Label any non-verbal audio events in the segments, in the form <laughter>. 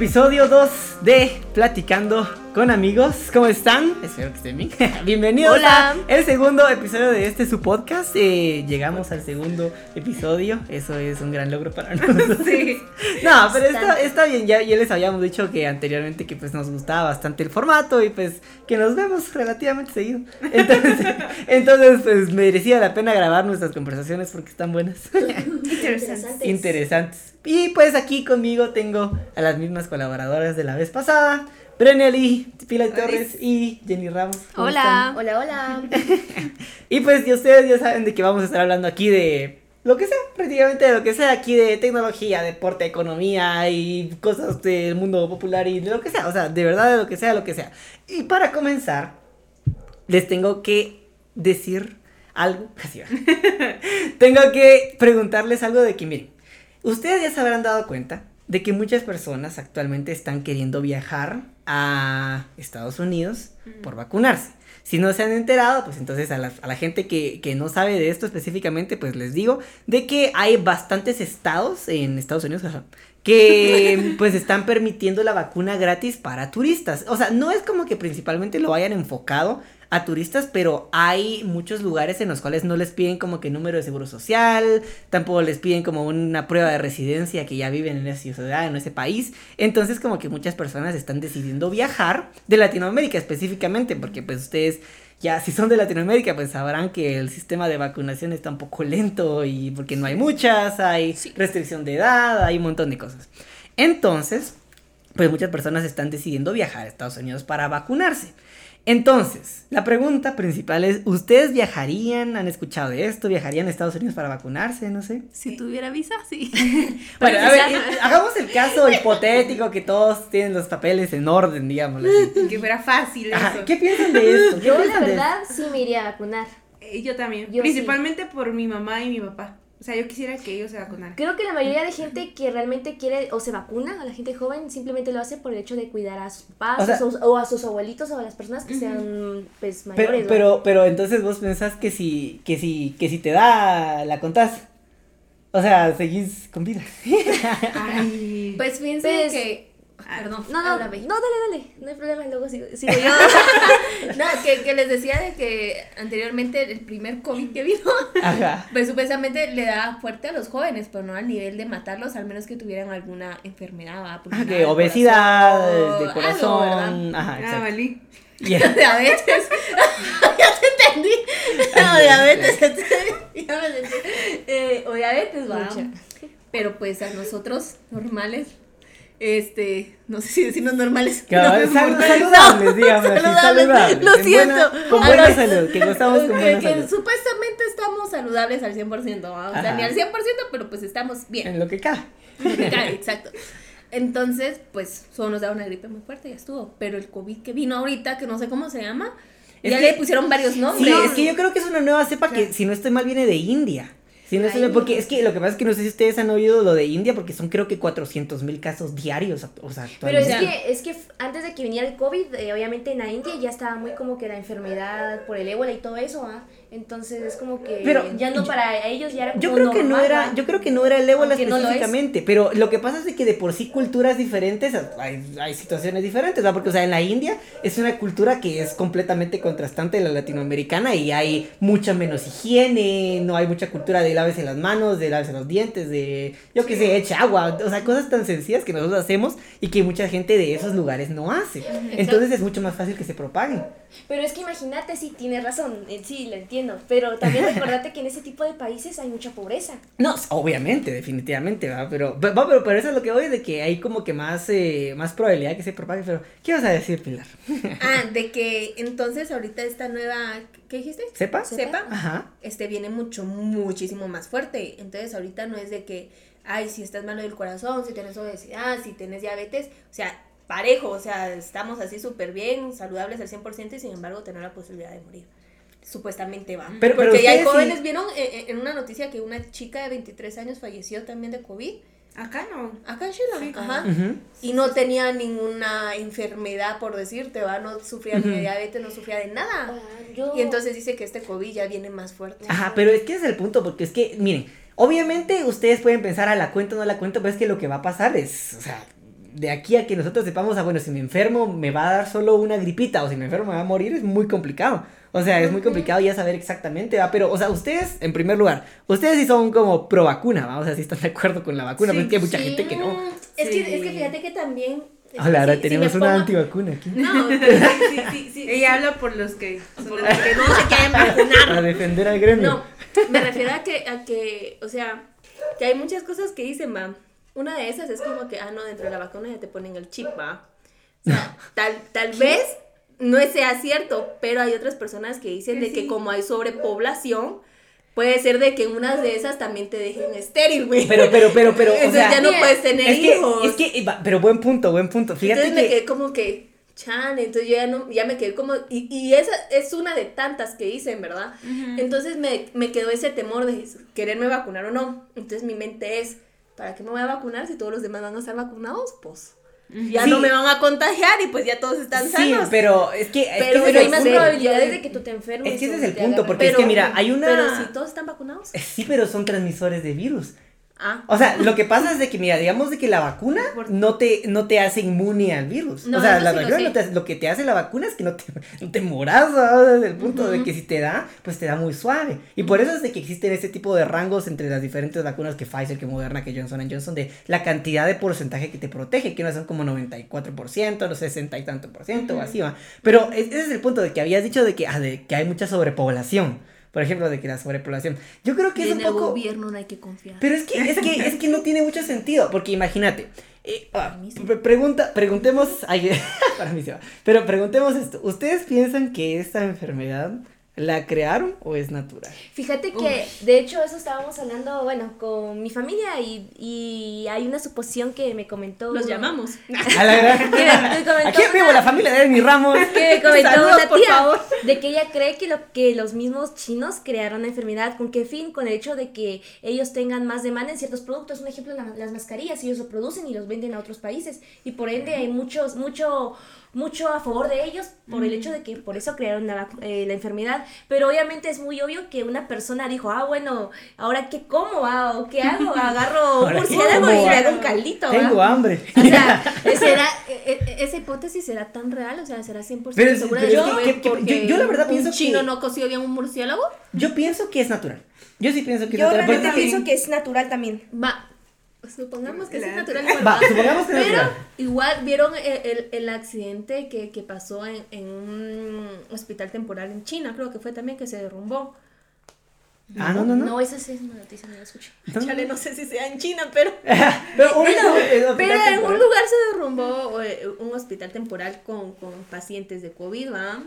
Episodio 2 de Platicando con amigos. ¿Cómo están? Espero que estén bien. <laughs> Bienvenidos Hola. a el segundo episodio de este su podcast. Eh, llegamos al segundo episodio. Eso es un gran logro para <laughs> nosotros. Sí. No, pero está, está bien. Ya, ya les habíamos dicho que anteriormente que pues nos gustaba bastante el formato y pues que nos vemos relativamente seguido. Entonces, <laughs> entonces pues merecía la pena grabar nuestras conversaciones porque están buenas. Interesante. interesantes. Y pues aquí conmigo tengo a las mismas colaboradoras de la vez pasada, Brenely, Pilar. Torres y Jenny Ramos. ¿Cómo Hola. Hola, hola. <laughs> Y pues y ustedes ya saben de que vamos a estar hablando aquí de lo que sea, prácticamente de lo que sea aquí de tecnología, deporte, economía y cosas del mundo popular y de lo que sea, o sea, de verdad de lo que sea, lo que sea. Y para comenzar, les tengo que decir algo, <laughs> casi va. tengo que preguntarles algo de que miren, ustedes ya se habrán dado cuenta de que muchas personas actualmente están queriendo viajar a Estados Unidos por vacunarse. Si no se han enterado, pues entonces a la, a la gente que, que no sabe de esto específicamente, pues les digo de que hay bastantes estados en Estados Unidos que <laughs> pues están permitiendo la vacuna gratis para turistas. O sea, no es como que principalmente lo hayan enfocado a turistas, pero hay muchos lugares en los cuales no les piden como que número de seguro social, tampoco les piden como una prueba de residencia que ya viven en esa ciudad, en ese país. Entonces como que muchas personas están decidiendo viajar de Latinoamérica específicamente, porque pues ustedes ya si son de Latinoamérica pues sabrán que el sistema de vacunación está un poco lento y porque no hay muchas, hay restricción de edad, hay un montón de cosas. Entonces, pues muchas personas están decidiendo viajar a Estados Unidos para vacunarse. Entonces, la pregunta principal es, ¿ustedes viajarían? ¿Han escuchado de esto? ¿Viajarían a Estados Unidos para vacunarse? No sé. Si tuviera visa, sí. <laughs> Bueno, a ver, hagamos el caso hipotético que todos tienen los papeles en orden, digámoslo así. que fuera fácil Ajá, eso. ¿Qué piensan de esto? ¿Qué Yo, la verdad, sí me iría a vacunar. Eh, yo también. Yo Principalmente por mi mamá y mi papá. O sea, yo quisiera que ellos se vacunaran. Creo que la mayoría de gente que realmente quiere o se vacuna, a la gente joven, simplemente lo hace por el hecho de cuidar a sus papás O sea- o, sus- o a sus abuelitos o a las personas que sean pues Pero, mayores. ¿no? pero, pero entonces vos pensás que si, que si, que si te da, la contás. O sea, seguís con vida. <laughs> Ay. Pues fíjense Pues- que. Perdón, No, no, no, dale, dale, no hay problema, luego sigo, sigo yo. <laughs> No, que, que les decía de que anteriormente el primer COVID que vino, Ajá. pues supuestamente le daba fuerte a los jóvenes, pero no al nivel de matarlos, al menos que tuvieran alguna enfermedad. Ah, pulmonar, que obesidad, corazón, de algo, corazón. ¿verdad? Ajá, Ah, valí. Yeah. <laughs> Diabetes. <laughs> ya te entendí. No, diabetes. ya me entendí. Eh, o diabetes, va. Pero pues a nosotros normales, este, no sé si decirnos normales. Cabal, no, sal- saludables, digamos saludables, saludables. lo en siento. buena- con buena los- salud, que con que, buena que salud. supuestamente estamos saludables al 100%, ¿va? o sea, ni al 100%, pero pues estamos bien. En lo que cabe. Exacto. Entonces, pues, solo nos da una gripe muy fuerte y ya estuvo. Pero el COVID que vino ahorita, que no sé cómo se llama, Es ya que- le pusieron varios nombres. Sí, es que yo creo que es una nueva cepa que, si no estoy mal, viene de India. Si no Ay. porque es que lo que pasa es que no sé si ustedes han oído lo de India, porque son creo que 400 mil casos diarios, o sea, Pero es que, es que antes de que viniera el COVID, eh, obviamente en la India ya estaba muy como que la enfermedad por el ébola y todo eso, ¿ah? Entonces es como que Pero ya no para ellos ya era como Yo creo que no era, yo creo que no era el ébola Aunque no lo es. específicamente, pero lo que pasa es que de por sí culturas diferentes, hay, hay situaciones diferentes, ¿verdad? Porque, o sea, en la India es una cultura que es completamente contrastante de la latinoamericana y hay mucha menos higiene, no hay mucha cultura de lavarse las manos, de lavarse los dientes, de, yo qué sé, eche agua, o sea, cosas tan sencillas que nosotros hacemos y que mucha gente de esos lugares no hace. Entonces es mucho más fácil que se propaguen. Pero es que imagínate, sí, tienes razón, eh, sí, lo entiendo. Pero también recordate que en ese tipo de países hay mucha pobreza. No, obviamente, definitivamente, ¿va? Pero, va, pero, pero eso es lo que voy, de que hay como que más, eh, más probabilidad que se propague, pero ¿qué vas a decir, Pilar? <laughs> Ah, de que entonces ahorita esta nueva, ¿qué dijiste? ¿Sepa? Sepa. Ajá. Este viene mucho, muchísimo más fuerte. Entonces ahorita no es de que, ay, si estás malo del corazón, si tienes obesidad, si tienes diabetes, o sea, parejo, o sea, estamos así súper bien, saludables al 100% y sin embargo tener la posibilidad de morir. Supuestamente va. Pero- pero Porque ya hay ustedes sí- jóvenes, vieron eh, eh, en una noticia que una chica de 23 años falleció también de COVID. Acá no. Acá en Chile, ajá. Ujú. Y no tenía ninguna enfermedad, por decirte, va, no sufría ni de diabetes, no sufría de nada. Ah, yo... Y entonces dice que este COVID ya viene más fuerte. Ajá, pero es que ese es el punto, porque es que, miren, obviamente ustedes pueden pensar a la cuenta o no la cuenta, pero es que lo que va a pasar es, o sea, de aquí a que nosotros sepamos, ah, bueno, si me enfermo me va a dar solo una gripita o si me enfermo me va a morir, es muy complicado. O sea, es muy complicado ya saber exactamente, ¿va? Pero, o sea, ustedes, en primer lugar, ustedes sí son como pro vacuna, ¿va? O sea, sí están de acuerdo con la vacuna, Sí, pero es que hay mucha Sí. gente que no. Es, que, Sí. es que fíjate que también... es que Ahora, si- si tenemos me una pongo- antivacuna aquí. No, <laughs> sí, sí, sí. Ella habla por los que. Por los que no se quieren <laughs> vacunar. Para defender al gremio. No, me refiero a que, a que, o sea, que hay muchas cosas que dicen, va. Una de esas es como que, ah, no, dentro de la vacuna ya te ponen el chip, va. O sea, tal, tal vez no sea cierto, pero hay otras personas que dicen Que de que sí. como hay sobrepoblación, puede ser de que unas de esas también te dejen estéril, güey. Pero, pero, pero, pero, o Entonces sea, ya no puedes tener es que, hijos. es que, pero buen punto, buen punto. Fíjate Entonces me que, quedé como que, chan, entonces yo ya no, ya me quedé como, y, y esa es una de tantas que dicen, ¿verdad? Entonces me, me quedó ese temor de quererme vacunar o no. Entonces mi mente es, ¿para qué me voy a vacunar si todos los demás van a estar vacunados? Pues ya Sí. no me van a contagiar y pues ya todos están sí, sanos. pero es que, es que Pero ese Pero hay más probabilidades de que tú te enfermes. Es que ese es el punto, porque es que mira, hay una- Pero si todos están vacunados. <laughs> Sí, pero son transmisores de virus. Ah. O sea, lo que pasa es de que, mira, digamos de que la vacuna no te, no te hace inmune al virus. No, o sea, la sí lo vacuna sé. no te hace- lo que te hace la vacuna es que no te, no te moras, desde el punto de que si te da, pues te da muy suave. Y por eso es de que existen ese tipo de rangos entre las diferentes vacunas que Pfizer, que Moderna, que Johnson Johnson, de la cantidad de porcentaje que te protege, que no son como 94%, no 60 y tanto por ciento, o así va. Pero ese es el punto de que habías dicho de que, ah, de que hay mucha sobrepoblación. Por ejemplo, de que la sobrepoblación. Yo creo que Y es en un el poco... gobierno no hay que confiar. Pero es que, es que, es que no <laughs> tiene mucho sentido, porque imagínate, eh, ah, pregunta, preguntemos, <laughs> ay, para mí se va, pero preguntemos esto, ¿ustedes piensan que esta enfermedad la crearon o es natural? Fíjate que, de hecho, eso estábamos hablando, bueno, con mi familia y, y hay una suposición que me comentó. Los uno- llamamos. <laughs> A la gran- Que me comentó <laughs> Aquí en vivo la familia de Edmi Ramos. <laughs> que me comentó Saludos, una por tía favor. de que ella cree que, lo, que los mismos chinos crearon la enfermedad. ¿Con qué fin? Con el hecho de que ellos tengan más demanda en ciertos productos. Un ejemplo, la- las mascarillas, ellos lo producen y los venden a otros países. Y por ende hay muchos, mucho, mucho a favor de ellos por el hecho de que por eso crearon la, eh, la enfermedad. Pero obviamente es muy obvio que una persona dijo, ah, bueno, ¿ahora qué como? Ah, ¿O qué hago? Agarro <laughs> un Ahora, ¿qué murciélago y le hago un caldito. ¿va?". Tengo hambre. O sea, <laughs> ¿Será, e- e- ¿Esa hipótesis será tan real? O sea, ¿será 100% Pero segura pero de que que- fue que- que- porque yo- yo la verdad un pienso chino que- no coció bien un murciélago? Yo pienso que es natural. Yo sí pienso que es Yo natural. realmente porque- pienso que es natural también. Va, supongamos que es natural. <laughs> igual, Va, ¿va? supongamos que es Pero natural. igual vieron el, el- el accidente que, que pasó en, en un hospital temporal en China, creo que fue también que se derrumbó. Ah, no, no, no. No, esa sí es una noticia, no la escuché. No, Chale, no sé si sea en China, pero... <laughs> Pero, un- Pero, un- pero un- en un lugar se derrumbó eh, un hospital temporal con, con pacientes de COVID, ¿va?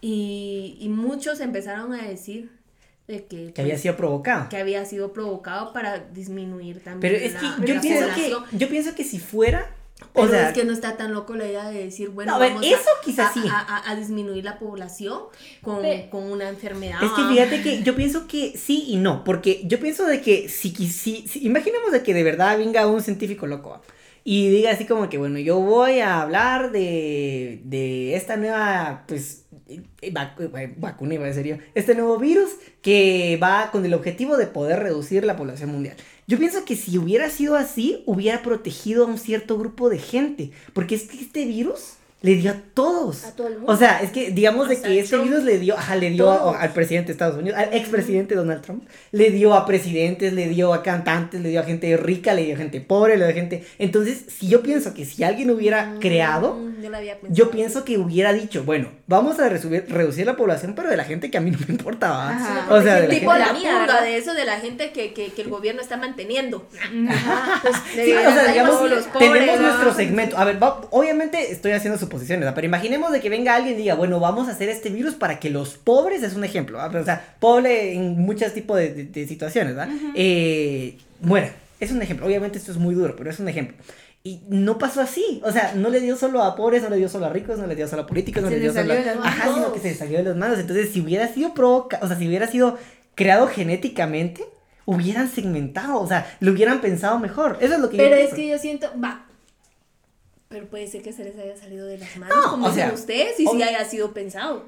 Y, y muchos empezaron a decir de que, Que había pues, sido provocado. que había sido provocado para disminuir también Pero es la- que yo la pienso población. que, yo pienso que si fuera, o Pero sea, es que no está tan loco la idea de decir, bueno, No, a ver, vamos eso a, quizás a- sí. a, a- a disminuir la población con, Pe- con una enfermedad. Es que fíjate que yo pienso que sí y no, porque yo pienso de que si, si, si- imaginemos de que de verdad venga un científico loco y diga así como que, bueno, yo voy a hablar de, de esta nueva, pues, vacu- vacuna, iba a decir yo, este nuevo virus que va con el objetivo de poder reducir la población mundial. Yo pienso que si hubiera sido así, hubiera protegido a un cierto grupo de gente, porque es que este virus le dio a todos. A todo el mundo. O sea, es que digamos de que este Trump. virus le dio, ajá, le dio a- al presidente de Estados Unidos, al expresidente Donald Trump, le dio a presidentes, le dio a cantantes, le dio a gente rica, le dio a gente pobre, le dio a gente... Entonces, si yo pienso que si alguien hubiera creado, Yo, lo había pensado. yo pienso que hubiera dicho, bueno, vamos a resubir- reducir la población, pero de la gente que a mí no me importaba. Ajá. O sea, de la tipo gente... la mía, purga ¿verdad? de eso de la gente que, que, que el gobierno está manteniendo. Ajá, pues, Sí, o sea, digamos, pobres, tenemos ¿no? nuestro segmento. A ver, va- obviamente estoy haciendo suposiciones, pero imaginemos de que venga alguien y diga, bueno, vamos a hacer este virus para que los pobres, es un ejemplo, o sea, pobre en muchos tipos de, de- de situaciones, ¿verdad? Eh, muera. Es un ejemplo, obviamente esto es muy duro, pero es un ejemplo. Y no pasó así, o sea, no le dio solo a pobres, no le dio solo a ricos, no le dio solo a políticos, no Se le dio solo a... Ajá, sino que se le salió de las manos. Entonces, si hubiera sido provoca, o sea, si hubiera sido creado genéticamente, hubieran segmentado, o sea, lo hubieran pensado mejor. Eso es lo que yo Pero es pienso. que yo siento, va. Pero puede ser que se les haya salido de las manos, No, como o dicen sea, ustedes, y si haya sido pensado.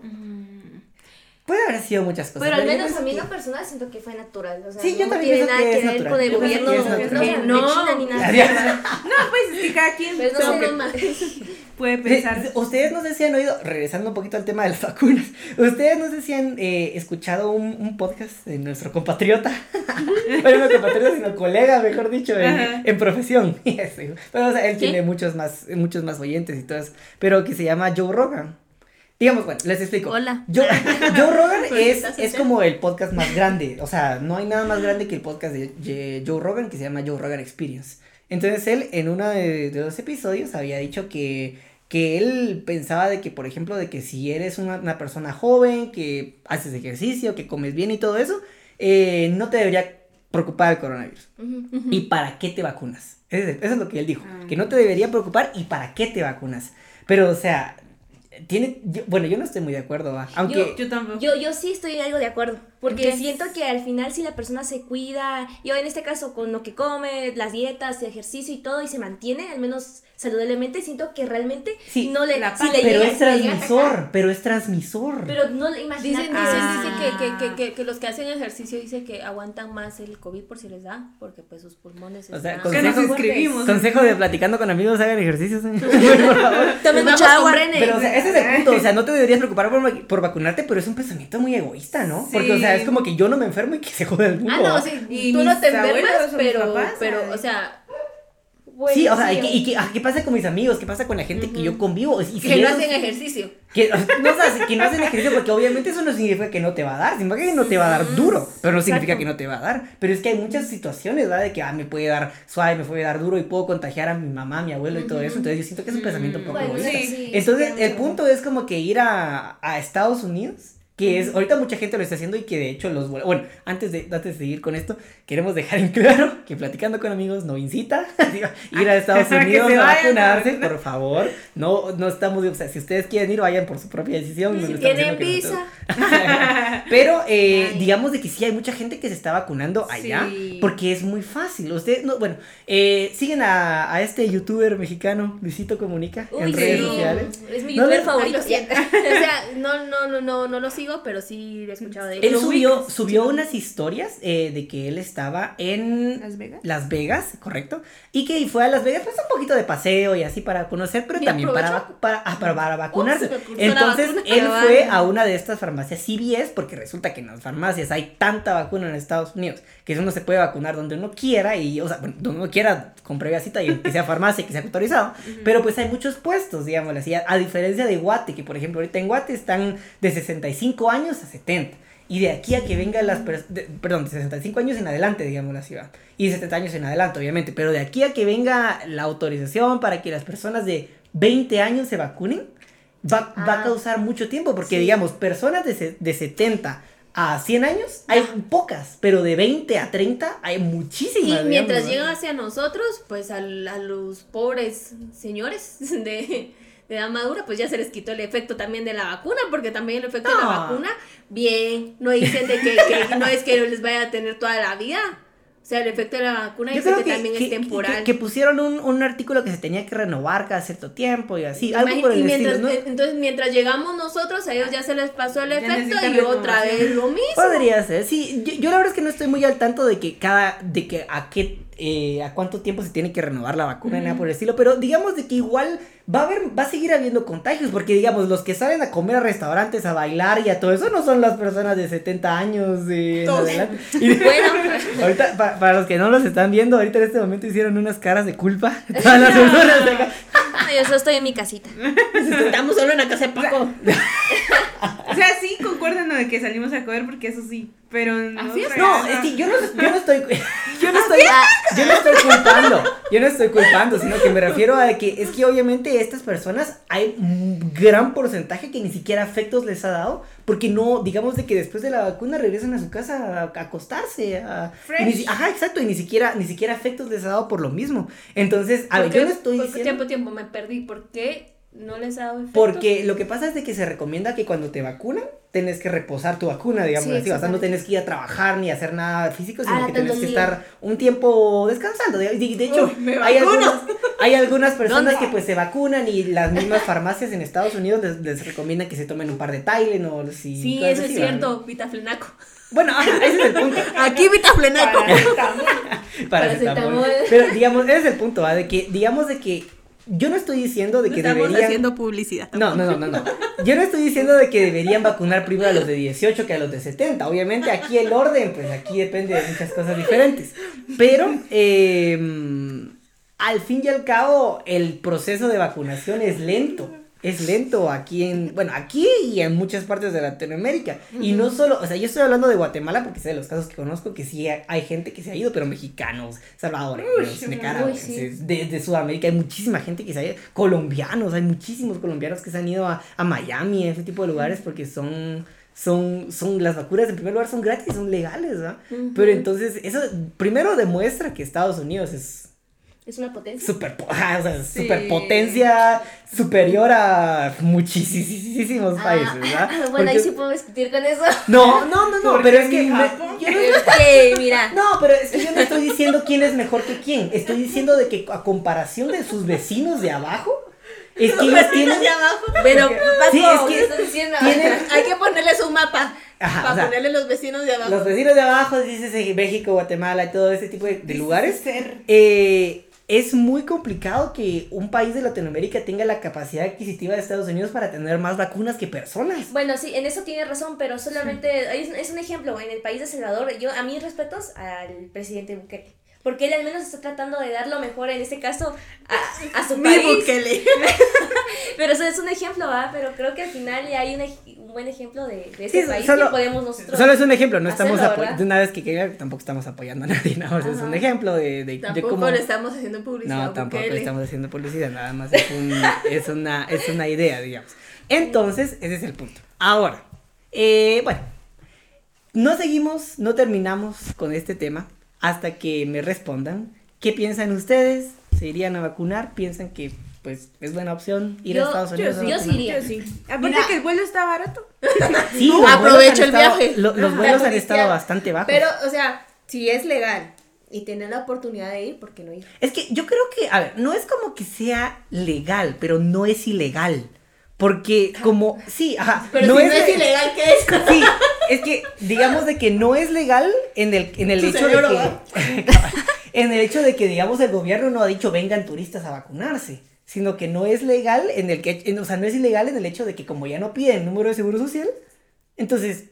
Puede haber sido muchas cosas. Pero al menos a mí que- en lo personal siento que fue natural. O sea, Sí, yo no también tiene pienso nada que ver natural. con el Yo gobierno que es no, no, No. China ni nada. <laughs> No, pues es que cada quien Pero no que más. <laughs> puede pensar. Ustedes no sé si han oído, regresando un poquito al tema de las vacunas, ustedes no sé si han eh, escuchado un, un podcast de nuestro compatriota, <laughs> bueno, no compatriota, sino colega, mejor dicho, en, profesión. Sí, Pero, o sea, él tiene muchos más, muchos más oyentes y todo eso, pero que se llama Joe Rogan. Digamos, bueno, les explico. Hola. Joe, Joe <laughs> Rogan es, es sea. como el podcast más grande. O sea, no hay nada más grande que el podcast de, Joe Rogan que se llama Joe Rogan Experience. Entonces él en uno de, de los episodios había dicho que, que él pensaba de que, por ejemplo, de que si eres una, una persona joven, que haces ejercicio, que comes bien y todo eso, eh, no te debería preocupar el coronavirus. ¿Y para qué te vacunas? Eso es, eso es lo que él dijo, Ah. que no te debería preocupar y para qué te vacunas. Pero, o sea, tiene, yo- bueno, yo no estoy muy de acuerdo, ¿va? aunque... Yo tampoco. Yo, yo sí estoy algo de acuerdo, porque ¿Qué? siento que al final si la persona se cuida, yo en este caso con lo que come, las dietas, ejercicio y todo, y se mantiene, al menos saludablemente, siento que realmente Sí, no le, la si le pero llega- es transmisor, pero es transmisor. Pero no le imagina Dicen, que- dicen, Ah. dicen que, que, que, que, que los que hacen ejercicio dicen que aguantan más el COVID por si les da, porque pues sus pulmones O sea, están Que nos consejo- inscribimos. Consejo de platicando con amigos, hagan ejercicios. <laughs> ¿eh? por favor. Tomen mucha vamos agua. con Brené. Pero, o sea, ese es el punto. O sea, no te deberías preocupar por, por vacunarte, pero es un pensamiento muy egoísta, ¿no? Porque, o sea, es como que yo no me enfermo y que se joda el mundo. Ah, no, sí, Y tú no te enfermas, pero, pero, o sea, Bueno, Sí, o sea, sí, ¿y qué- ah, qué pasa con mis amigos? ¿Qué pasa con la gente que yo convivo? Y si que no hacen ejercicio. Que, no, o sea, que no hacen ejercicio porque obviamente eso no significa que no te va a dar, significa que no te va a dar duro, pero no significa Exacto. que no te va a dar. Pero es que hay muchas situaciones, ¿verdad? De que ah, me puede dar suave, me puede dar duro y puedo contagiar a mi mamá, a mi abuelo y todo eso. Entonces yo siento que es un pensamiento un poco Bueno, egoísta. sí, sí, Entonces el punto es como que ir a, a Estados Unidos. Que es, ahorita mucha gente lo está haciendo y que de hecho los, bueno, antes de, antes de seguir con esto, queremos dejar en claro que platicando con amigos no incita <laughs> digo, ir a Estados Unidos a a vacunarse, vacunar. por favor, no, no estamos, o sea, si ustedes quieren ir, vayan por su propia decisión. Si tienen visa. <laughs> pero eh, digamos de que sí hay mucha gente que se está vacunando allá Sí. porque es muy fácil. Ustedes, no, bueno, eh, siguen a, a este youtuber mexicano, Luisito Comunica, Uy, en sí, redes sociales. Es mi No youtuber favorito. Ay, <laughs> o sea, no, no, no, no, no lo sigo, pero sí he escuchado de él. Él subió, ubicas, subió sí. unas historias eh, de que él estaba en ¿Las Vegas? Las Vegas, correcto, y que fue a Las Vegas pues un poquito de paseo y así para conocer, pero ¿Y también para, vacu- para, ah, para, para vacunarse. Entonces vacuna. él fue a una de estas farmacias CVS porque resulta que en las farmacias hay tanta vacuna en Estados Unidos que uno se puede vacunar donde uno quiera y, o sea, bueno, donde uno quiera con previa cita y que sea farmacia, que sea autorizado, <laughs> pero pues hay muchos puestos, digamos así, a, a diferencia de Guate, que por ejemplo ahorita en Guate están de 65 años a 70. Y de aquí a que vengan las personas, perdón, de 65 años en adelante, digamos la ciudad. Y de 70 años en adelante, obviamente. Pero de aquí a que venga la autorización para que las personas de 20 años se vacunen, va, va a Ah. causar mucho tiempo. Porque, Sí. digamos, personas de, de 70 a 100 años hay pocas. Pero de 20 a 30 hay muchísimas. Y mientras digamos, llegan hacia nosotros, pues al- a, los pobres señores <laughs> de, de edad madura, pues ya se les quitó el efecto también de la vacuna, porque también el efecto de la No. vacuna, bien, no dicen de que, que no es que les vaya a tener toda la vida. O sea, el efecto de la vacuna Yo creo que, que, también que- es temporal. que- que pusieron un, un artículo que se tenía que renovar cada cierto tiempo y así. Algo Imagi- por el y mientras, estilo, ¿no? Entonces, mientras llegamos nosotros, a ellos ya se les pasó el Ya efecto y otra vez lo mismo. Podría ser, sí. Yo, yo la verdad es que no estoy muy al tanto de que cada, de que a qué, eh, a cuánto tiempo se tiene que renovar la vacuna, nada por el estilo, pero digamos de que igual va a haber, va a seguir habiendo contagios, porque digamos, los que salen a comer a restaurantes, a bailar y a todo eso no son las personas de 70 años de en adelante. <laughs> Y Bueno, <laughs> ahorita, pa- para los que no los están viendo, ahorita en este momento hicieron unas caras de culpa. <laughs> Todas las personas de acá. yo solo estoy en mi casita. Estamos solo en la casa de Paco. O sea, sí, concuerdan ¿no? de que salimos a comer porque eso sí, pero no. ¿A fiesta? No, es que yo no, yo no estoy. <laughs> Yo <laughs> no estoy. Yo no estoy culpando. Yo no estoy culpando, sino que me refiero a que es que obviamente estas personas hay un gran porcentaje que ni siquiera afectos les ha dado. Porque no, digamos de que después de la vacuna regresan a su casa a, a acostarse. A, ni ajá, exacto. Y ni siquiera, ni siquiera afectos les ha dado por lo mismo. Entonces, a ver, ¿Por qué- yo no estoy diciendo. tiempo, tiempo, me perdí. ¿Por qué no les ha dado efectos. Porque lo que pasa es de que se recomienda que cuando te vacunan, tenés que reposar tu vacuna, digamos Sí, así. O sea, no tenés que ir a trabajar ni hacer nada físico, sino Ah, que tenés que estar un tiempo descansando. De, de- hecho, Uy, hay, algunas, hay algunas personas ¿Dónde? que pues se vacunan y las mismas farmacias en Estados Unidos les, les recomiendan que se tomen un par de Tylenol. Y Sí, eso es cierto, vitaflenaco. Bueno, <laughs> ese es el punto. Aquí vitaflenaco. Paracetamol. Paracetamol. Pero digamos, ese es el punto, ¿va? De que, digamos de que yo no estoy diciendo de que Estamos deberían... haciendo publicidad. No, no, no, no, no. Yo no estoy diciendo de que deberían vacunar primero a los de 18 que a los de 70. Obviamente aquí el orden, pues aquí depende de muchas cosas diferentes. Pero, eh, al fin y al cabo, el proceso de vacunación es lento. Es lento aquí en, bueno, aquí y en muchas partes de Latinoamérica. Y no solo, o sea, yo estoy hablando de Guatemala porque sé de los casos que conozco que sí hay gente que se ha ido, pero mexicanos, salvadoreños, nicaragüenses, sí. de, de Sudamérica hay muchísima gente que se ha ido, colombianos, hay muchísimos colombianos que se han ido a, a Miami, a ese tipo de lugares porque son, son, son, las vacunas en primer lugar son gratis, son legales, ¿verdad? Pero entonces eso primero demuestra que Estados Unidos es Es una potencia. super, o sea, Sí. superpotencia superior a muchísimos países, ¿verdad? Ah, <laughs> bueno, ahí sí puedo discutir con eso. No, <laughs> no, no, no, pero es que me- yo no- <laughs> Ok, mira. no, pero es que yo no estoy diciendo quién es mejor que quién. Estoy diciendo de que a comparación de sus vecinos de abajo, es que ellos tienen. Pero, Paco, Sí, es ¿Qué que estás diciendo? tienen- hay que ponerles un mapa. Ajá, para o sea, ponerle los vecinos de abajo. los vecinos de abajo, dices eh, México, Guatemala y todo ese tipo de, de lugares. Ser. eh, es muy complicado que un país de Latinoamérica tenga la capacidad adquisitiva de Estados Unidos para tener más vacunas que personas. Bueno, sí, en eso tiene razón, pero solamente es, es un ejemplo. En el país de Salvador, yo a mis respetos al presidente Bukele. Porque él al menos está tratando de dar lo mejor, en este caso, a, a su <laughs> Mi país. Bukele. <laughs> Pero eso es un ejemplo, ¿va? Pero creo que al final ya hay un, ej- un buen ejemplo de, de Sí, ese país solo- que podemos nosotros. Solo es un ejemplo, no estamos apoyando. De una vez que quede, tampoco estamos apoyando a nadie, nada más es un ejemplo de, de, de Tampoco cómo. le estamos haciendo publicidad. No, a tampoco le Bukele. estamos haciendo publicidad, nada más es, un- <laughs> es, una, es una idea, digamos. Entonces, ese es el punto. Ahora, eh, bueno, no seguimos, no terminamos con este tema hasta que me respondan. ¿Qué piensan ustedes? ¿Se irían a vacunar? ¿Piensan que pues es buena opción ir a Yo- Estados yo Unidos? a sí, yo sí iría. Yo sí. Aparte Mira. que el vuelo está barato. Sí, <laughs> aprovecho el estado- viaje. lo- los Ajá. vuelos han estado bastante bajos. Pero, o sea, si es legal y tienes la oportunidad de ir, ¿por qué no ir? Es que yo creo que, a ver, no es como que sea legal, pero no es ilegal. Porque como, sí, ajá. Pero si no es le- ilegal, ¿qué es? Sí, es que digamos de que no es legal en el, en el hecho de que, <laughs> en el hecho de que, digamos, el gobierno no ha dicho vengan turistas a vacunarse, sino que no es legal en el que, en- o sea, no es ilegal en el hecho de que como ya no piden número de seguro social, entonces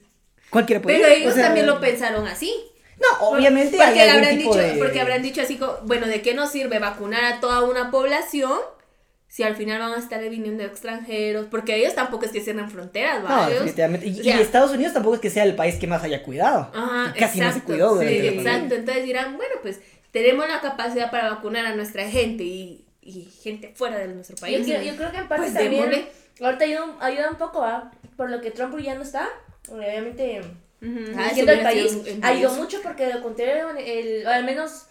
cualquiera puede Pero ir, o ellos sea, también lo pensaron así. No, obviamente porque hay algún habrán tipo dicho, de- porque habrán dicho así, co- bueno, ¿de qué nos sirve vacunar a toda una población si al final van a estar viniendo extranjeros? Porque ellos tampoco es que cierren fronteras, ¿va? No, definitivamente. Y, sea, y Estados Unidos tampoco es que sea el país que más haya cuidado. Ajá, Casi no se exacto, cuidó sí, exacto. Entonces dirán, bueno, pues tenemos la capacidad para vacunar a nuestra gente y, y gente fuera de nuestro Yo, país. creo- yo creo que en parte Pues también. démosle. Ahorita ayuda, un- ayuda un poco, ¿va? Por lo que Trump ya no está. Obviamente. Ah, dirigiendo eso el país. Ayudó mucho porque de lo contrario, el, o al menos.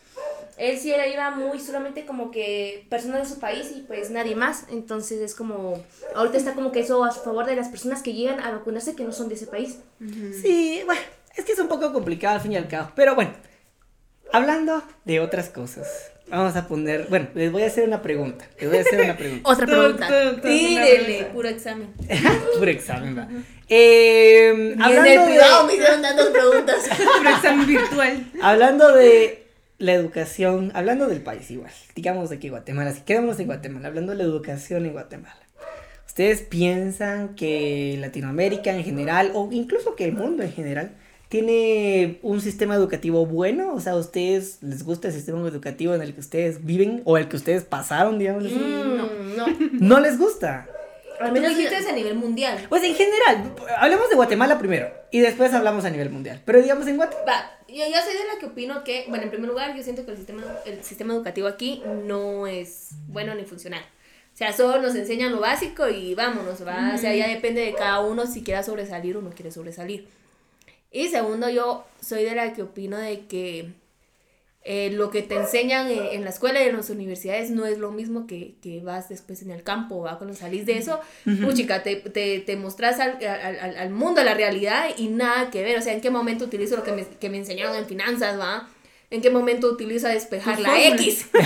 Él sí era, iba muy solamente como que personas de su país y pues nadie más. Entonces es como. Ahorita está como que eso a favor de las personas que llegan a vacunarse que no son de ese país. Sí, bueno, es que es un poco complicado al fin y al cabo. Pero bueno, hablando de otras cosas, vamos a poner. Bueno, les voy a hacer una pregunta. Les voy a hacer una pregunta. <laughs> Otra pregunta. Tírele, puro examen. <laughs> Puro examen, va. Eh, hablando, privado me de, hicieron tantas preguntas. <laughs> Puro examen virtual. hablando de la educación, hablando del país igual, digamos de que Guatemala, si quedamos en Guatemala, hablando de la educación en Guatemala. ¿Ustedes piensan que Latinoamérica en general, o incluso que el mundo en general, tiene un sistema educativo bueno? O sea, ¿a ustedes les gusta el sistema educativo en el que ustedes viven o el que ustedes pasaron, digamos así? Mm, no. ¿No les gusta? Al menos dijiste es a nivel mundial. Pues en general, hablemos de Guatemala primero y después hablamos a nivel mundial. Pero digamos en Guatemala. Yo, yo soy de la que opino que, bueno, en primer lugar, yo siento que el sistema, el sistema educativo aquí no es bueno ni funcional. O sea, solo nos enseñan lo básico y vámonos, va. O sea, ya depende de cada uno si quiera sobresalir o no quiere sobresalir. Y segundo, yo soy de la que opino de que eh, lo que te enseñan en, en la escuela y en las universidades no es lo mismo que, que vas después en el campo, ¿va? Cuando salís de eso, puchica, te, te, te mostrás al, al, al- mundo, a la realidad y nada que ver. O sea, ¿en qué momento utilizo lo que me, que me enseñaron en finanzas, va? ¿En qué momento utilizo a despejar la. X? <laughs> o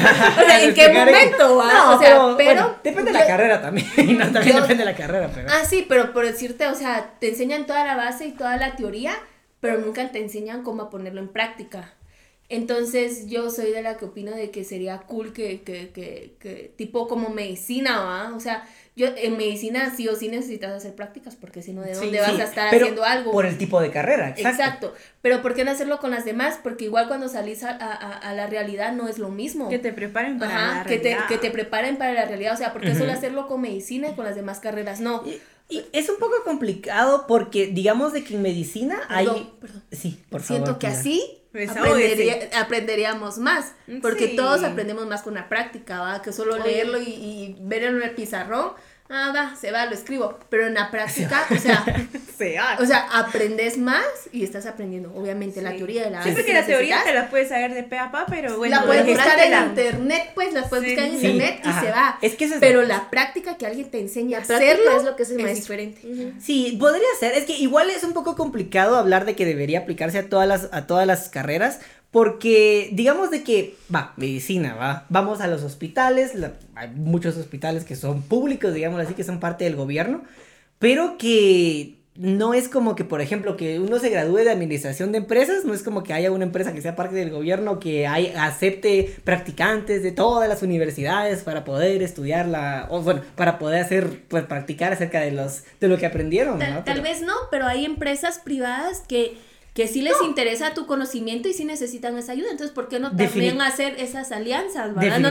sea, ¿en qué momento, va? No, o sea, pero... bueno, depende de la carrera también. <laughs> no, también yo- depende de la carrera, pero. Ah, sí, pero por decirte, o sea, te enseñan toda la base y toda la teoría, pero nunca te enseñan cómo a ponerlo en práctica. Entonces yo soy de la que opino de que sería cool que, que, que, que tipo como medicina, ¿va? O sea, yo en medicina sí o sí necesitas hacer prácticas, porque si no, ¿de Sí, dónde vas sí, a estar pero haciendo algo? Por el tipo de carrera, exacto. Exacto. Pero ¿por qué no hacerlo con las demás? Porque igual cuando salís a, a, a la realidad no es lo mismo. Que te preparen para Ajá, la que te, realidad. que te preparen para la realidad. O sea, ¿por qué solo hacerlo con medicina y con las demás carreras? No. Y, y es un poco complicado porque, digamos, de que en medicina hay. Perdón, perdón. Sí, por favor. Siento que así aprendería- aprenderíamos más, porque Sí. todos aprendemos más con la práctica, ¿va? Que solo Oye. leerlo y, y verlo en el pizarrón, ah, va, se va, lo escribo, pero en la <laughs> práctica, o sea, <laughs> Se o sea, aprendes más y estás aprendiendo, obviamente, la Sí. teoría de la Sí, base porque que la teoría te la puedes saber de pe a pa, pero bueno. la puedes de buscar en la- internet, pues, la puedes Sí. buscar en Sí, internet y ajá. se va. Es que es- Pero la práctica que alguien te enseña a hacerlo es lo que es el es diferente. Sí, podría ser. Es que igual es un poco complicado hablar de que debería aplicarse a todas las, a todas las carreras. Porque, digamos de que, va, medicina, va. Vamos a los hospitales. la- hay muchos hospitales que son públicos, digamos así, que son parte del gobierno. Pero que no es como que, por ejemplo, que uno se gradúe de administración de empresas. No es como que haya una empresa que sea parte del gobierno que hay, acepte practicantes de todas las universidades para poder estudiar la. O bueno, para poder hacer, pues practicar acerca de los de lo que aprendieron. Tal, ¿no? tal Pero- vez no, pero hay empresas privadas que, que sí les interesa tu conocimiento y sí necesitan esa ayuda. Entonces, ¿por qué no también hacer esas alianzas? ¿verdad? No,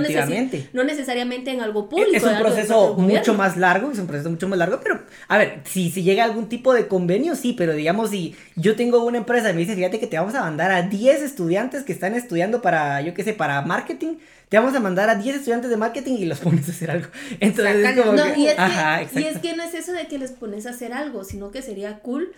no necesariamente en algo público. Es un proceso mucho más largo, es un proceso mucho más largo, pero a ver, si, si llega algún tipo de convenio, sí, pero digamos, si yo tengo una empresa y me dice, fíjate que te vamos a mandar a 10 estudiantes que están estudiando para, yo qué sé, para marketing, te vamos a mandar a 10 estudiantes de marketing y los <laughs> pones a hacer algo. Entonces, es Sácalos. como No, que- y es, ajá, que, y es que no es eso de que les pones a hacer algo, sino que sería cool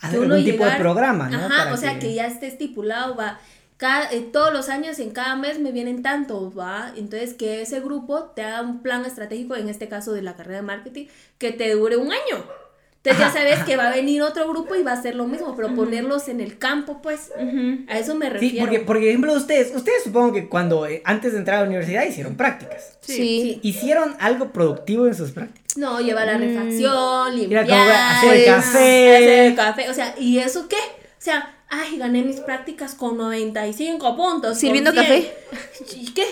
Hacer algún tipo de programa, ¿no? Ajá, Para o sea, que... ya esté estipulado, va. Cada, eh, todos los años, en cada mes me vienen tantos, va. Entonces, que ese grupo te haga un plan estratégico, en este caso de la carrera de marketing, que te dure un año. Entonces, Ajá, ya sabes ajá. que va a venir otro grupo y va a hacer lo mismo, pero ponerlos en el campo, pues. A eso me refiero. Sí, porque, por ejemplo, ustedes, ustedes supongo que cuando, eh, antes de entrar a la universidad, hicieron prácticas. Sí. Sí. ¿Hicieron algo productivo en sus prácticas? No, llevar la Mm. refacción, limpiar, a comprar- hacer el café. hacer el café, o sea, ¿y eso qué? O sea, ay, gané mis prácticas con 95 puntos. ¿Sirviendo 100. café? ¿Y qué?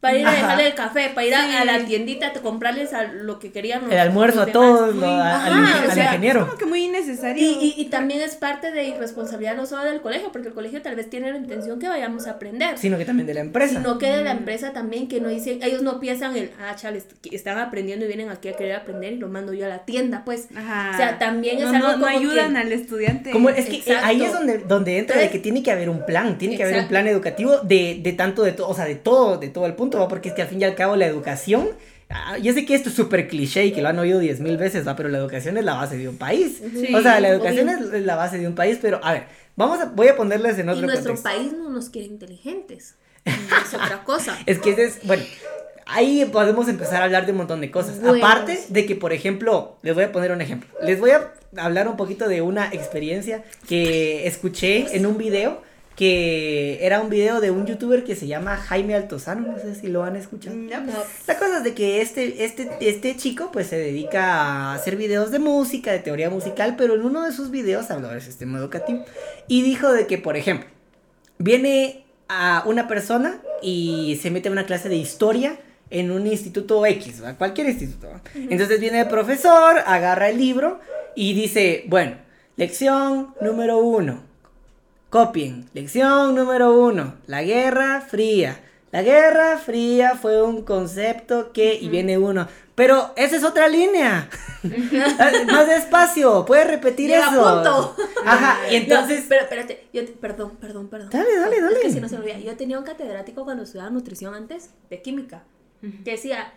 Para ir a dejarle el café, para ir a, Sí. a la tiendita, a comprarles a lo que querían. los- El almuerzo los a todos, lo- a- Ajá, al, o al sea, ingeniero. Como que muy innecesario. Y, y, y también es parte de irresponsabilidad no solo del colegio, porque el colegio tal vez tiene la intención que vayamos a aprender. Sino que también de la empresa. Sino que de la empresa también, que no dicen, ellos no piensan el, ah, chales, que están aprendiendo y vienen aquí a querer aprender y lo mando yo a la tienda, pues. Ajá. O sea, también es no, algo no, no como ayudan que- al estudiante. Como es que eh, Exacto. ahí es donde, donde entra de Entonces- que tiene que haber un plan, tiene que haber un plan educativo de, de tanto de todo, o sea, de todo, de todo el punto, ¿va? porque es que al fin y al cabo la educación, ah, yo sé que esto es súper cliché y que lo han oído diez mil veces, ¿va? pero la educación es la base de un país. Sí, o sea, la educación obvio. es, la base de un país, pero a ver, vamos a, voy a ponerles en Y otro nuestro contexto. país no nos quiere inteligentes. <laughs> Es otra cosa. Es que ese es, bueno, ahí podemos empezar a hablar de un montón de cosas. Bueno, Aparte sí. de que, por ejemplo, les voy a poner un ejemplo. Les voy a hablar un poquito de una experiencia que escuché en un video, que era un video de un youtuber que se llama Jaime Altozano, no sé si lo han escuchado. No, pues, No. La cosa es de que este, este, este chico pues se dedica a hacer videos de música, de teoría musical, pero en uno de sus videos habló del sistema educativo y dijo de que, por ejemplo, viene a una persona y se mete a una clase de historia en un instituto X, ¿va? cualquier instituto. ¿va? Entonces viene el profesor, agarra el libro y dice, bueno, lección número uno, copien, lección número uno, la Guerra Fría. La Guerra Fría fue un concepto que, y viene uno, pero esa es otra línea. <laughs> Más despacio, puedes repetir Llega eso. punto. Ajá, y No, entonces... pero espérate, yo te- perdón, perdón, perdón. Dale, dale, dale. Es que si no se me olvida. Yo tenía un catedrático cuando estudiaba nutrición antes, de química, que decía,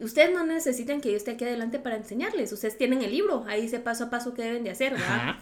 ustedes no necesitan que yo esté aquí adelante para enseñarles, ustedes tienen el libro, ahí dice paso a paso qué deben de hacer, ¿verdad? Ajá.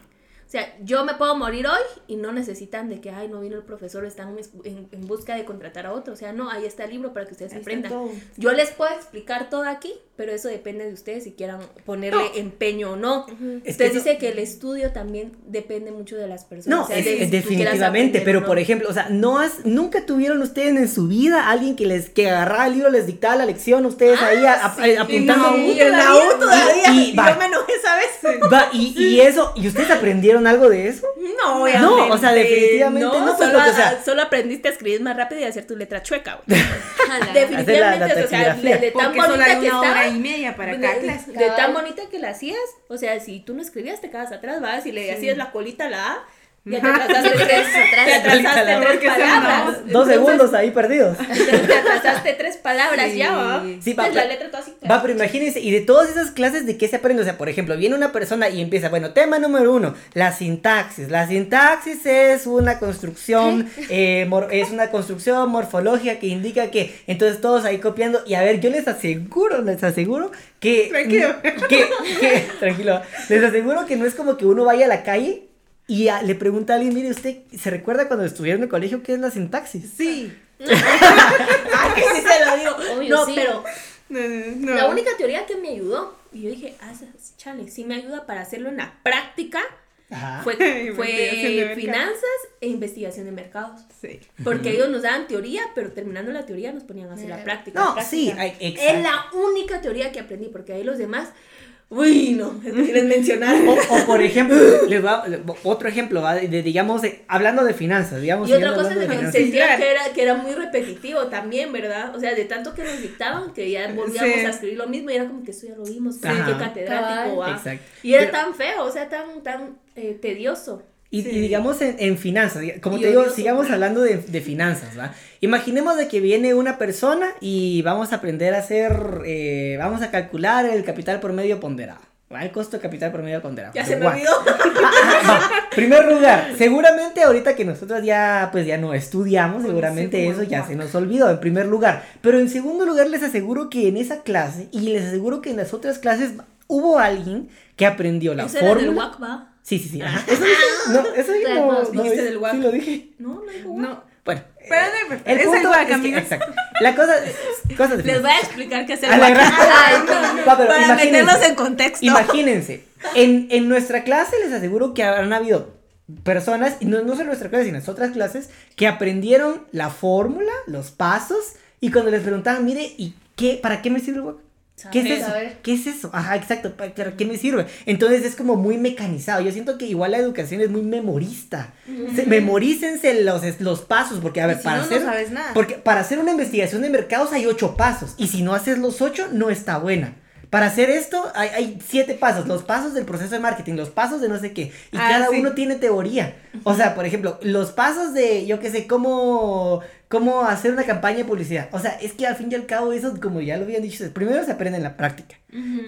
O sea, yo me puedo morir hoy y no necesitan de que, ay, no vino el profesor, están en, en busca de contratar a otro. O sea, no, ahí está el libro para que ustedes aprendan. Yo les puedo explicar todo aquí, pero eso depende de ustedes si quieran ponerle empeño o no. Es Ustedes que eso- dicen que el estudio también depende mucho de las personas. No, o sea, es- de es definitivamente, aprender pero no. por ejemplo, o sea, no has, nunca tuvieron ustedes en su vida alguien que les que agarraba el libro, les dictaba la lección, ustedes ahí a- a- apuntando. No, en la U todavía. Y- y- va. yo me enojé esa vez. Va, y, y eso, ¿y ustedes aprendieron algo de eso? No, No, o sea, definitivamente no, pues, solo, porque, o sea- solo aprendiste a escribir más rápido y a hacer tu letra chueca. güey. <laughs> <laughs> Definitivamente, la o sea, de tan bonita que estaba. Y media para de, cada clase. de tan bonita que la hacías, o sea, si tú no escribías, te quedas atrás, vas y le hacías la colita a la A, ya te atrasaste <laughs> tres, te atrasaste tres palabras. Dos Entonces, segundos ahí perdidos. <laughs> Te atrasaste tres palabras Sí. ya, ¿va? Sí, va, la letra toda así. Va, pero imagínense, y de todas esas clases, ¿de qué se aprende? O sea, por ejemplo, viene una persona y empieza, bueno, tema número uno, la sintaxis. La sintaxis es una construcción, eh, mor- es una construcción morfológica que indica que, entonces todos ahí copiando, y a ver, yo les aseguro, les aseguro que... Tranquilo. Que, que- <laughs> tranquilo, les aseguro que no es como que uno vaya a la calle y a- le pregunta a alguien, mire, ¿usted se recuerda cuando estuvieron en el colegio qué es la sintaxis? Sí. <laughs> Ah, que sí se lo digo. Obvio, no, sí. pero No, no, no. la única teoría que me ayudó, y yo dije, ah, chale, sí me ayuda para hacerlo en la práctica, Ajá. fue, <laughs> fue finanzas e investigación de mercados. Sí. Porque ellos nos daban teoría, pero terminando la teoría nos ponían a hacer la Eh, práctica. No, práctica. sí, ay, Es exacto. la única teoría que aprendí, porque ahí los demás, uy, no, es que les <laughs> mencionaron. O, o, por ejemplo, les va- otro ejemplo, ¿va? de, digamos, de- hablando de finanzas, digamos. Y otra cosa es que sentía que era, que era muy repetitivo también, ¿verdad? O sea, de tanto que nos dictaban que ya volvíamos Sí. a escribir lo mismo y era como que eso ya lo vimos, sí, qué catedrático, ¿va? Exacto. Y era Pero- tan feo, o sea, tan, tan eh, tedioso. Y, Sí. y digamos en, en finanzas, como Y te digo, sigamos hablando de, de finanzas, ¿va? Imaginemos de que viene una persona y vamos a aprender a hacer, eh, vamos a calcular el capital promedio ponderado, ¿va? El costo de capital promedio ponderado. Ya se me olvidó. <laughs> Primer lugar, <laughs> seguramente ahorita que nosotros ya pues ya no estudiamos, seguramente sí, eso ya se nos olvidó en primer lugar. Pero en segundo lugar les aseguro que en esa clase y les aseguro que en las otras clases hubo alguien que aprendió la Eso era del fórmula. WAC, ¿va? Sí, sí, sí. ajá. Eso dije, no, eso dije, Claro, no, no, del WAC. Sí lo dije. No, no dijo. No. Bueno, Pero no el Es punto el guac, es que, exacto. La cosa es de Les voy a explicar qué pero Para meterlos en contexto. Imagínense, en, en nuestra clase les aseguro que habrán habido personas, y no, no solo en nuestra clase, sino en otras clases, que aprendieron la fórmula, los pasos, y cuando les preguntaban, mire, ¿y qué, para qué me sirve el WAC? ¿Qué es eso? ¿Qué es eso? Ajá, exacto, ¿para, qué me sirve? Entonces es como muy mecanizado. Yo siento que igual la educación es muy memorista. Se- memorícense los, los pasos, porque a ver, si para no, no hacer... sabes nada. Porque para hacer una investigación de mercados hay ocho pasos. Y si no haces los ocho, no está buena. Para hacer esto hay, hay siete pasos. Los pasos del proceso de marketing, los pasos de no sé qué. Y Ah, cada sí. uno tiene teoría. O sea, por ejemplo, los pasos de, yo qué sé, cómo, cómo hacer una campaña de publicidad. O sea, es que al fin y al cabo eso, como ya lo habían dicho, primero se aprende en la práctica.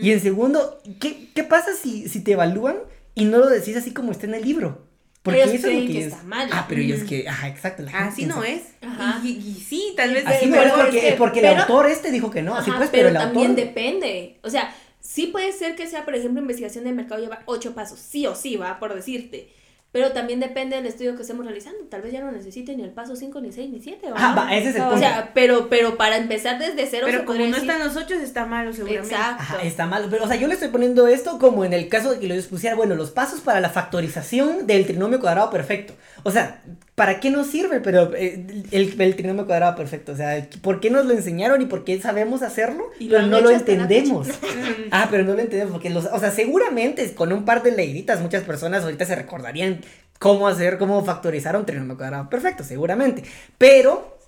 Y en segundo, ¿qué, qué pasa si, si te evalúan y no lo decís así como está en el libro? Porque Ellos eso es lo creen que, que es- está mal. Ah, pero ellos que, ajá, exacto. la gente Así piensa no es. Ajá. Y, y sí, tal vez. Así Sí, no pero es porque, es que- porque el pero- autor este dijo que no, así Ajá, pues, pero, pero, el también autor... depende. O sea, sí puede ser que sea, por ejemplo, investigación de mercado lleva ocho pasos, sí o sí, va, por decirte. Pero también depende del estudio que estemos realizando. Tal vez ya no necesite ni el paso 5, ni 6, ni 7. Ah, va, ese es el O punto. sea, pero, pero para empezar desde cero se Pero como podría no decir- están los ocho, está malo, seguramente. Exacto. Ajá, está mal, pero o sea, yo le estoy poniendo esto como en el caso de que lo pusiera, bueno, los pasos para la factorización del trinomio cuadrado perfecto. O sea, ¿para qué nos sirve? Pero eh, el, el trinomio cuadrado perfecto, o sea, ¿por qué nos lo enseñaron y por qué sabemos hacerlo? Y pero no lo entendemos. <laughs> ah, pero no lo entendemos porque los, o sea, seguramente con un par de leiditas muchas personas ahorita se recordarían cómo hacer, cómo factorizar un trinomio cuadrado perfecto, seguramente. Pero.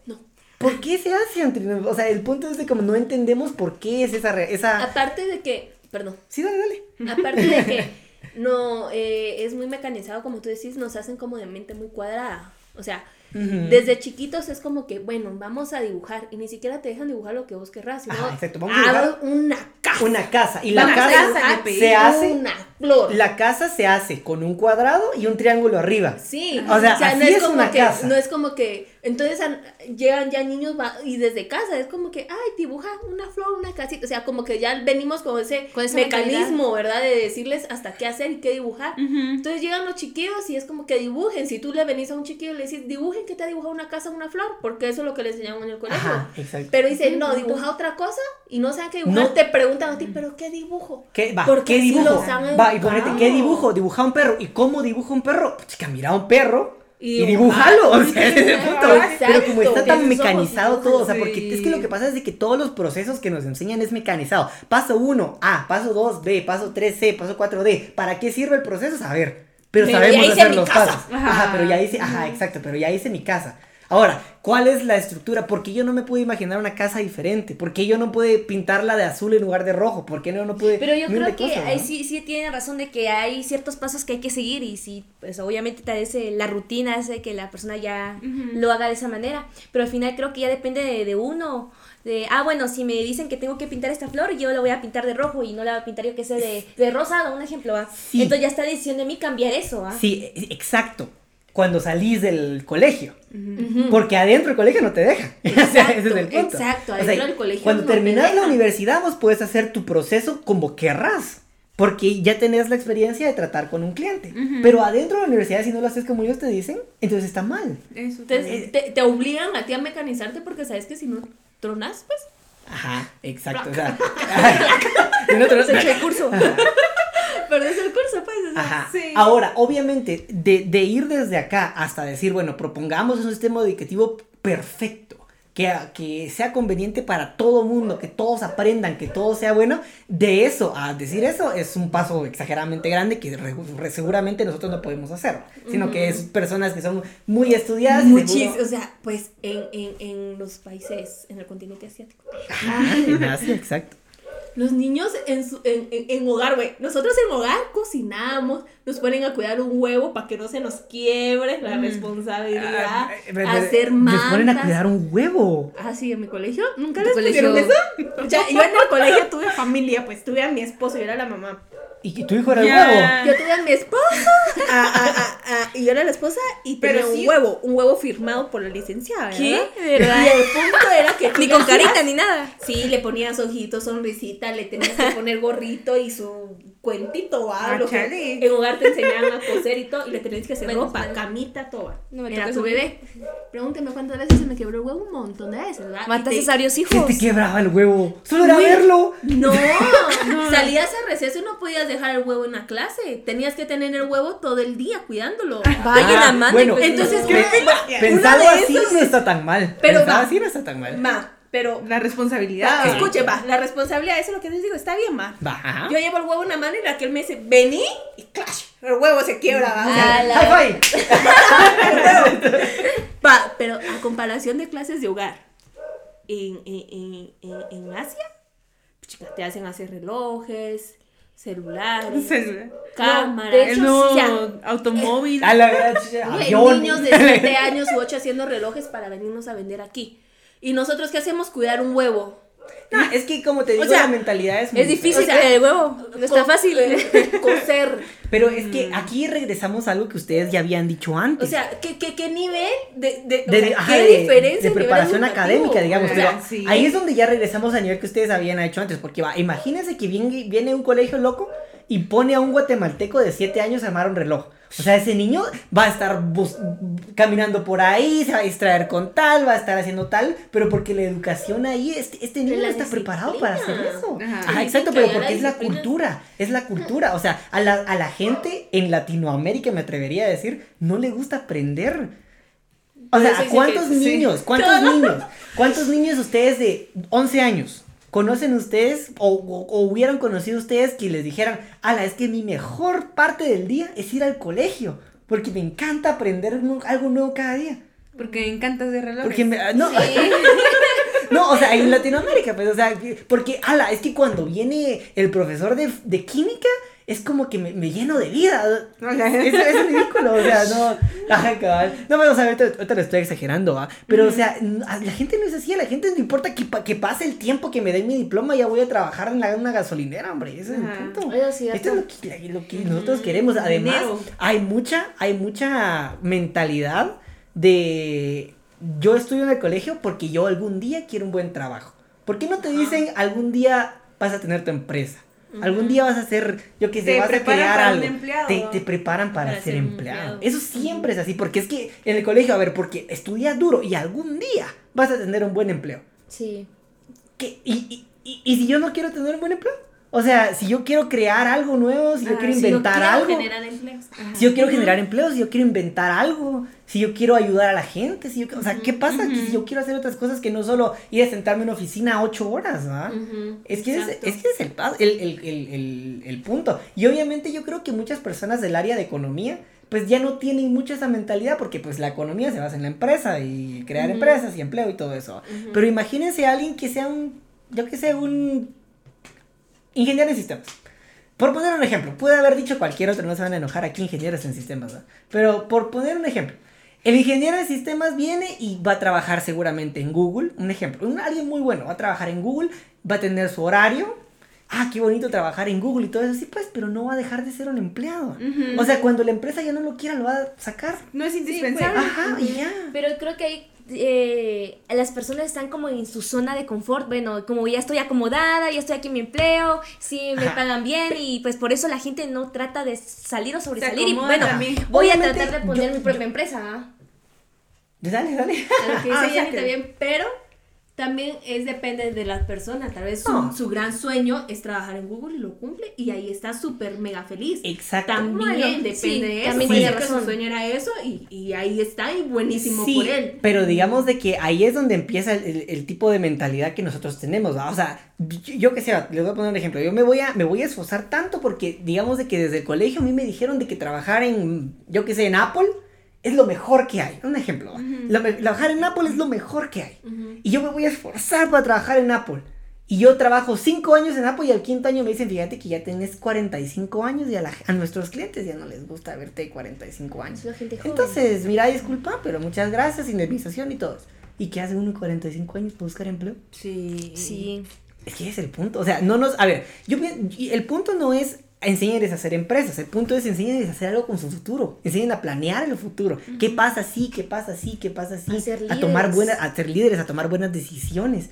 ¿Por qué se hace un trinomio? O sea, el punto es de como no entendemos por qué es esa... esa... Aparte de que, perdón, Sí, dale, dale. aparte de que <laughs> no eh, es muy mecanizado, como tú decís, nos hacen como de mente muy cuadrada. O sea, desde chiquitos es como que, bueno, vamos a dibujar y ni siquiera te dejan dibujar lo que vos querrás, sino Ajá, exacto, vamos a una casa. Una casa. Y la casa, se hace. Una flor. La casa se hace con un cuadrado y un triángulo arriba. Sí, O sea, así no es como una que, casa. no es como que, entonces an- llegan ya niños va- y desde casa es como que, ay, dibuja una flor, una casita, o sea, como que ya venimos con ese mecanismo, ¿verdad? De decirles hasta qué hacer y qué dibujar. Entonces llegan los chiquillos y es como que dibujen, si tú le venís a un chiquillo y le decís, dibujen que te ha dibujado una casa, una flor, porque eso es lo que le enseñaban en el colegio. Ajá, exacto. Pero dicen, no, dibuja otra cosa y no saben qué dibujar, No. te preguntan a ti, pero ¿qué dibujo? ¿Qué, va, Porque ¿qué dibujo? los han Va, y ponete, ¿qué dibujo? Dibuja un perro. ¿Y cómo dibuja un perro? Pues chica, mira un perro y, Y dibújalo. <laughs> O sea, ese es el punto. Exacto. Pero como está tan mecanizado todo, o sea, sí. porque es que lo que pasa es de que todos los procesos que nos enseñan es mecanizado. Paso 1, A, paso 2, B, paso 3, C, paso 4, D. ¿Para qué sirve el proceso? Saber. Pero, Pero sabemos hacer los casa. pasos. Ajá. Ajá. pero ya hice, ajá, exacto, pero ya hice mi casa. Ahora, ¿cuál es la estructura? Porque yo no me puedo imaginar una casa diferente. Porque yo no puedo pintarla de azul en lugar de rojo. ¿Por qué no, no pude? Pero yo creo de que cosas, sí, sí tiene razón de que hay ciertos pasos que hay que seguir y sí, pues obviamente tal vez eh, la rutina hace que la persona ya lo haga de esa manera, pero al final creo que ya depende de, de uno, de, ah, bueno, si me dicen que tengo que pintar esta flor, yo la voy a pintar de rojo y no la voy a pintar yo que sé de, de rosado, un ejemplo. Sí. Entonces ya está decisión de mí cambiar eso, ¿ah? Sí, e- exacto. Cuando salís del colegio. Porque adentro del colegio no te dejan. <laughs> O sea, ese es el punto. exacto, O sea, adentro del colegio Cuando no te terminas la universidad, vos puedes hacer tu proceso como querrás. Porque ya tenés la experiencia de tratar con un cliente. Pero adentro de la universidad, si no lo haces como ellos te dicen, entonces está mal. Eso Entonces, te, te obligan a ti a mecanizarte porque sabes que si no tronas, pues. Ajá, exacto. O sea, <laughs> <laughs> si no echó el curso. Perdés el curso, pues. o sea, Ajá. Sí. Ahora, obviamente, de, de ir desde acá hasta decir, bueno, propongamos un sistema educativo perfecto, que, que sea conveniente para todo mundo, que todos aprendan, que todo sea bueno, de eso a decir eso es un paso exageradamente grande que re- re- seguramente nosotros no podemos hacer, sino que es personas que son muy estudiadas. seguro- o sea, pues en, en, en los países, en el continente asiático. Ajá, en Asia, exacto. Los niños en, su, en, en, en hogar, güey. Nosotros en hogar cocinamos, nos ponen a cuidar un huevo para que no se nos quiebre la responsabilidad, Ah, eh, hacer Les mantas. ponen a cuidar un huevo. Ah, sí, en mi colegio. ¿Nunca ¿En les pusieron eso? O sea, yo en el colegio tuve familia, pues tuve a mi esposo, yo era la mamá. ¿Y y tu hijo era el huevo? Yo tuve a mi esposa a- a- a- a- y yo era la esposa y Pero tenía un sí- huevo, un huevo firmado por la licenciada, ¿verdad? ¿Qué? ¿De verdad? Y el punto era que Ni con carita ni nada. Sí, le ponías ojitos, sonrisita, le tenías que poner gorrito y su cuentito, ¿va? Ah, Lo que chale. en hogar te enseñaban a coser y todo, y le tenías que hacer Menos ropa, mal. camita, todo. No me Era tu bebé. Pregúnteme cuántas veces se me quebró el huevo, un montón de veces, ¿verdad? Mataste te- a varios ¿Qué hijos. te quebraba el huevo? Solo era verlo. <laughs> No, salías a receso y no podías dejar el huevo en la clase. Tenías que tener el huevo todo el día cuidándolo. Vaya Ah, la madre. bueno, pues, entonces, no. ¿qué Pensado de así no está tan mal. Pero Pensado así no está tan mal. Ma, pero La responsabilidad. Va, escuche, va, la responsabilidad, eso es lo que les digo, está bien, va. Yo llevo el huevo en la mano y Raquel me dice, vení, y clash, el huevo se quiebra, va. Ah, la- five. <laughs> va, pero a comparación de clases de hogar, en, en, en, en, Asia, chica, te hacen hacer relojes, celulares, Celular. cámaras, de El hecho, automóvil. A la niños de 7 <laughs> años u 8 haciendo relojes para venirnos a vender aquí. Y nosotros, ¿qué hacemos? Cuidar un huevo. No, es que como te digo, sea, la mentalidad es Es difícil O sea, el huevo. No está fácil. eh, <laughs> Coser. Pero es que aquí regresamos a algo que ustedes ya habían dicho antes. O sea, ¿qué, qué, qué nivel de, de, o de, sea, ajá, qué de- diferencia de preparación académica, digamos. Pero sí. ahí es donde ya regresamos al nivel que ustedes habían hecho antes. Porque va, imagínense que viene, viene un colegio loco y pone a un guatemalteco de 7 años a armar un reloj. O sea, ese niño va a estar caminando por ahí, se va a distraer con tal, va a estar haciendo tal, pero porque la educación ahí, este, este niño no está preparado para hacer eso. Ajá. Ajá, Sí, exacto, pero porque es la cultura, es la cultura. O sea, a la, a la gente en Latinoamérica, me atrevería a decir, no le gusta aprender. O sea, eso ¿a dice cuántos niños, cuántos <laughs> niños, cuántos niños ustedes de 11 años conocen ustedes o, o- o hubieran conocido ustedes que les dijeran, ala, es que mi mejor parte del día es ir al colegio, porque me encanta aprender algo nuevo cada día. Porque me de relojes. Porque me, no, <laughs> no, o sea, en Latinoamérica, pues, o sea, que- porque, ala, es que cuando viene el profesor de, de química, es como que me, me lleno de vida. <laughs> Es, es ridículo, o sea, no. Ajá, cabal. No me vas a ver, ahorita, ahorita lo estoy exagerando, ¿va? Pero, o sea, a la gente no es así, a la gente no importa que, que pase el tiempo que me den mi diploma, ya voy a trabajar en la- una gasolinera, hombre. Ese es el punto. Eso es cierto. Esto es lo que, lo que nosotros queremos. Además, Dinero. hay mucha, hay mucha mentalidad de yo estudio en el colegio porque yo algún día quiero un buen trabajo. ¿Por qué no te dicen algún día vas a tener tu empresa? Algún día vas a ser, yo qué sé, Te vas a crear algo. empleado. Te, te preparan para, Para ser empleado. empleado. Eso siempre es así, porque es que en el colegio, a ver, porque estudias duro y algún día vas a tener un buen empleo. Sí. ¿Qué? ¿Y, y, y, y si yo no quiero tener un buen empleo? O sea, si yo quiero crear algo nuevo, si yo quiero si yo inventar Quiero algo. generar empleos. Si yo quiero generar empleos, si yo quiero inventar algo, si yo quiero ayudar a la gente, si yo, o sea, ¿qué pasa que si yo quiero hacer otras cosas que no solo ir a sentarme en una oficina ocho horas, ¿ah? Ujú, Es que, es, es que es el, el, el, el, punto. Y obviamente yo creo que muchas personas del área de economía pues ya no tienen mucho esa mentalidad porque pues la economía se basa en la empresa y crear empresas y empleo y todo eso. Pero imagínense a alguien que sea un, yo que sé, un ingeniero en sistemas. Por poner un ejemplo, puede haber dicho cualquier otro, no se van a enojar aquí ingenieros en sistemas, ¿no? Pero por poner un ejemplo, el ingeniero en sistemas viene y va a trabajar seguramente en Google, un ejemplo, un, alguien muy bueno, va a trabajar en Google, va a tener su horario, ah, qué bonito trabajar en Google y todo eso, sí, pues, pero no va a dejar de ser un empleado. O sea, cuando la empresa ya no lo quiera, lo va a sacar. No es pues, indispensable. Ajá, y ya. Pero creo que ahí eh, las personas están como en su zona de confort. Bueno, como ya estoy acomodada, ya estoy aquí en mi empleo, sí me Ajá. pagan bien y pues por eso la gente no trata de salir o sobresalir. Y bueno, también. voy a tratar de poner yo- mi propia empresa. Dale, dale. A lo que Ah, dice o sea Jenny que- también, pero también es depende de las personas. Tal vez su, No. su gran sueño es trabajar en Google y lo cumple y ahí está súper mega feliz. Exacto. También Bueno, depende sí, de eso. también tiene ser que su razón. sueño era eso y, y ahí está y buenísimo Sí, por él. Pero digamos de que ahí es donde empieza el, el- el tipo de mentalidad que nosotros tenemos. ¿va? O sea, yo, yo que sé, les voy a poner un ejemplo. Yo me voy a, me voy a esforzar tanto porque digamos de que desde el colegio a mí me dijeron de que trabajar en, yo que sé, en Apple es lo mejor que hay. Un ejemplo. me- trabajar en Apple es lo mejor que hay. Y yo me voy a esforzar para trabajar en Apple. Y yo trabajo 5 años en Apple y al quinto año me dicen, fíjate que ya tenés 45 años y a, la- a nuestros clientes ya no les gusta verte 45 años. Es la gente joven. Entonces, mira, disculpa, pero muchas gracias, indemnización y todo. ¿Y qué hace uno de 45 años para buscar empleo? Sí. Sí. Es que ese es el punto. O sea, no nos. A ver, yo el punto no es enseñarles a hacer empresas. El punto es enseñarles a hacer algo con su futuro. Enseñen a planear el futuro. ¿Qué pasa así? ¿Qué pasa así? ¿Qué pasa así? A ser A tomar líderes. buenas, a ser líderes, a tomar buenas decisiones.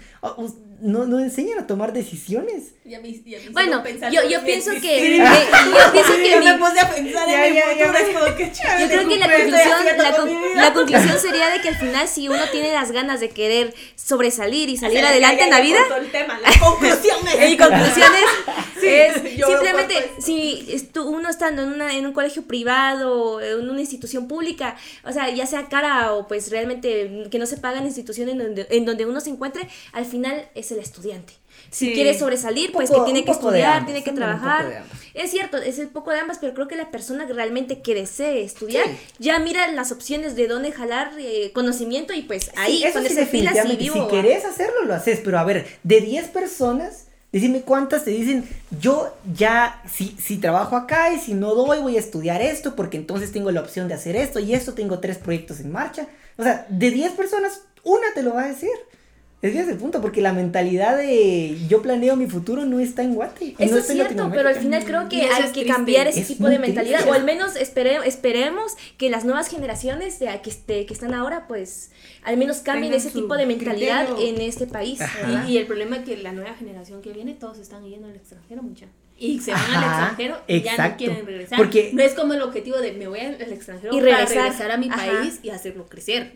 No, no enseñan a tomar decisiones. Y a mí- y a mí se Bueno, yo, yo pienso que, yo pienso que Yo mi- me puse a pensar Ya, en ya, futuro, ya. es como que chévere, Yo creo que la ¿qué estoy conclusión, la, con la conclusión sería de que al final si uno tiene las ganas de querer sobresalir y salir adelante ya, en ya la vida, cortó el tema. La conclusión es <laughs> mi conclusión es, <laughs> es yo simplemente si estu- uno estando en, una, en un colegio privado, en una institución pública, o sea, ya sea cara o pues realmente que no se paga en instituciones en donde, en donde uno se encuentre, al final es el estudiante. Si Sí. quiere sobresalir, pues que tiene que estudiar, tiene que trabajar. Es cierto, es el poco de ambas, pero creo que la persona que realmente que desee estudiar, Sí. ya mira las opciones de dónde jalar eh, conocimiento y pues ahí Sí, eso ponerse pilas y vivo. Si querés hacerlo, lo haces. Pero a ver, de 10 personas, decime cuántas te dicen, yo ya, si, si trabajo acá y si no doy, voy a estudiar esto, porque entonces tengo la opción de hacer esto y esto, tengo tres proyectos en marcha. O sea, de 10 personas, una te lo va a decir. Es que ese es el punto, porque la mentalidad de yo planeo mi futuro no está en Guate. Eso no es cierto, pero al final creo que hay es que triste. cambiar ese Es tipo de mentalidad, triste. o al menos espere- esperemos que las nuevas generaciones de, que, este- que están ahora, pues al menos cambien Tengan ese tipo de mentalidad criterio. en este país. Y, y el problema es que la nueva generación que viene, todos están yendo al extranjero, mucha. Y se van al extranjero y ya no quieren regresar. Porque- no es como el objetivo de me voy al extranjero Y para regresar. regresar a mi Ajá. país y hacerlo crecer.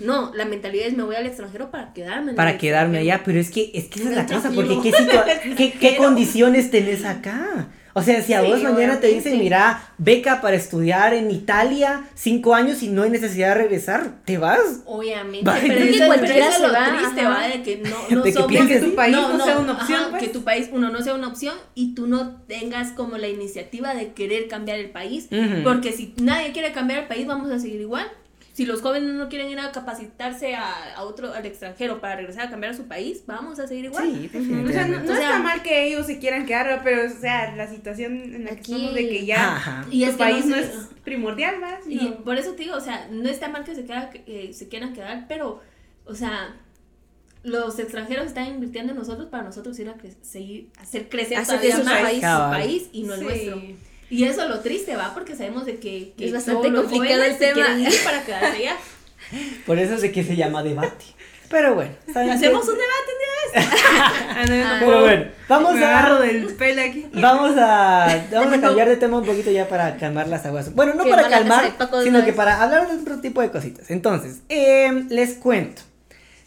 No, la mentalidad es me voy al extranjero para quedarme. Para quedarme allá, pero es que, es que esa es la cosa, porque. ¿qué, <laughs> qué, qué condiciones tenés acá? O sea, si a Sí, vos mañana te dicen, mira, beca para estudiar en Italia, cinco años y no hay necesidad de regresar, ¿te vas? Obviamente, Va, pero creo que eso, cualquiera pero se es lo va, triste, ajá. va, de que no, <laughs> no De que somos- que tu país no sea una ajá, opción, pues. que tu país, uno, no sea una opción y tú no tengas como la iniciativa de querer cambiar el país, porque si nadie quiere cambiar el país, vamos a seguir igual. Si los jóvenes no quieren ir a capacitarse a, a otro, al extranjero para regresar a cambiar a su país, vamos a seguir igual. Sí, O sea, no, no O sea- está mal que ellos se quieran quedar, pero, o sea, la situación en la que Aquí- estamos de que ya Ajá. Y tu es que país no no es primordial, ¿vas? Y No. por eso te digo, o sea, no está mal que se, queda, eh, se quieran quedar, pero, o sea, los extranjeros están invirtiendo en nosotros para nosotros ir a cre- seguir, hacer crecer Hacer todavía más país. su país y no el Sí. nuestro. Y eso es lo triste, ¿va? Porque sabemos de que, que Es bastante complicado el tema. para quedarse allá. <laughs> Por eso es de que se llama debate. Pero bueno. Hacemos un debate un día de esto. <laughs> Ah, no, Ah. Pero bueno, vamos Me a agarro del pelo aquí. Vamos a, vamos a cambiar de tema un poquito ya para calmar las aguas. Bueno, no para calmar, sino que para hablar de otro tipo de cositas. Entonces, em, les cuento.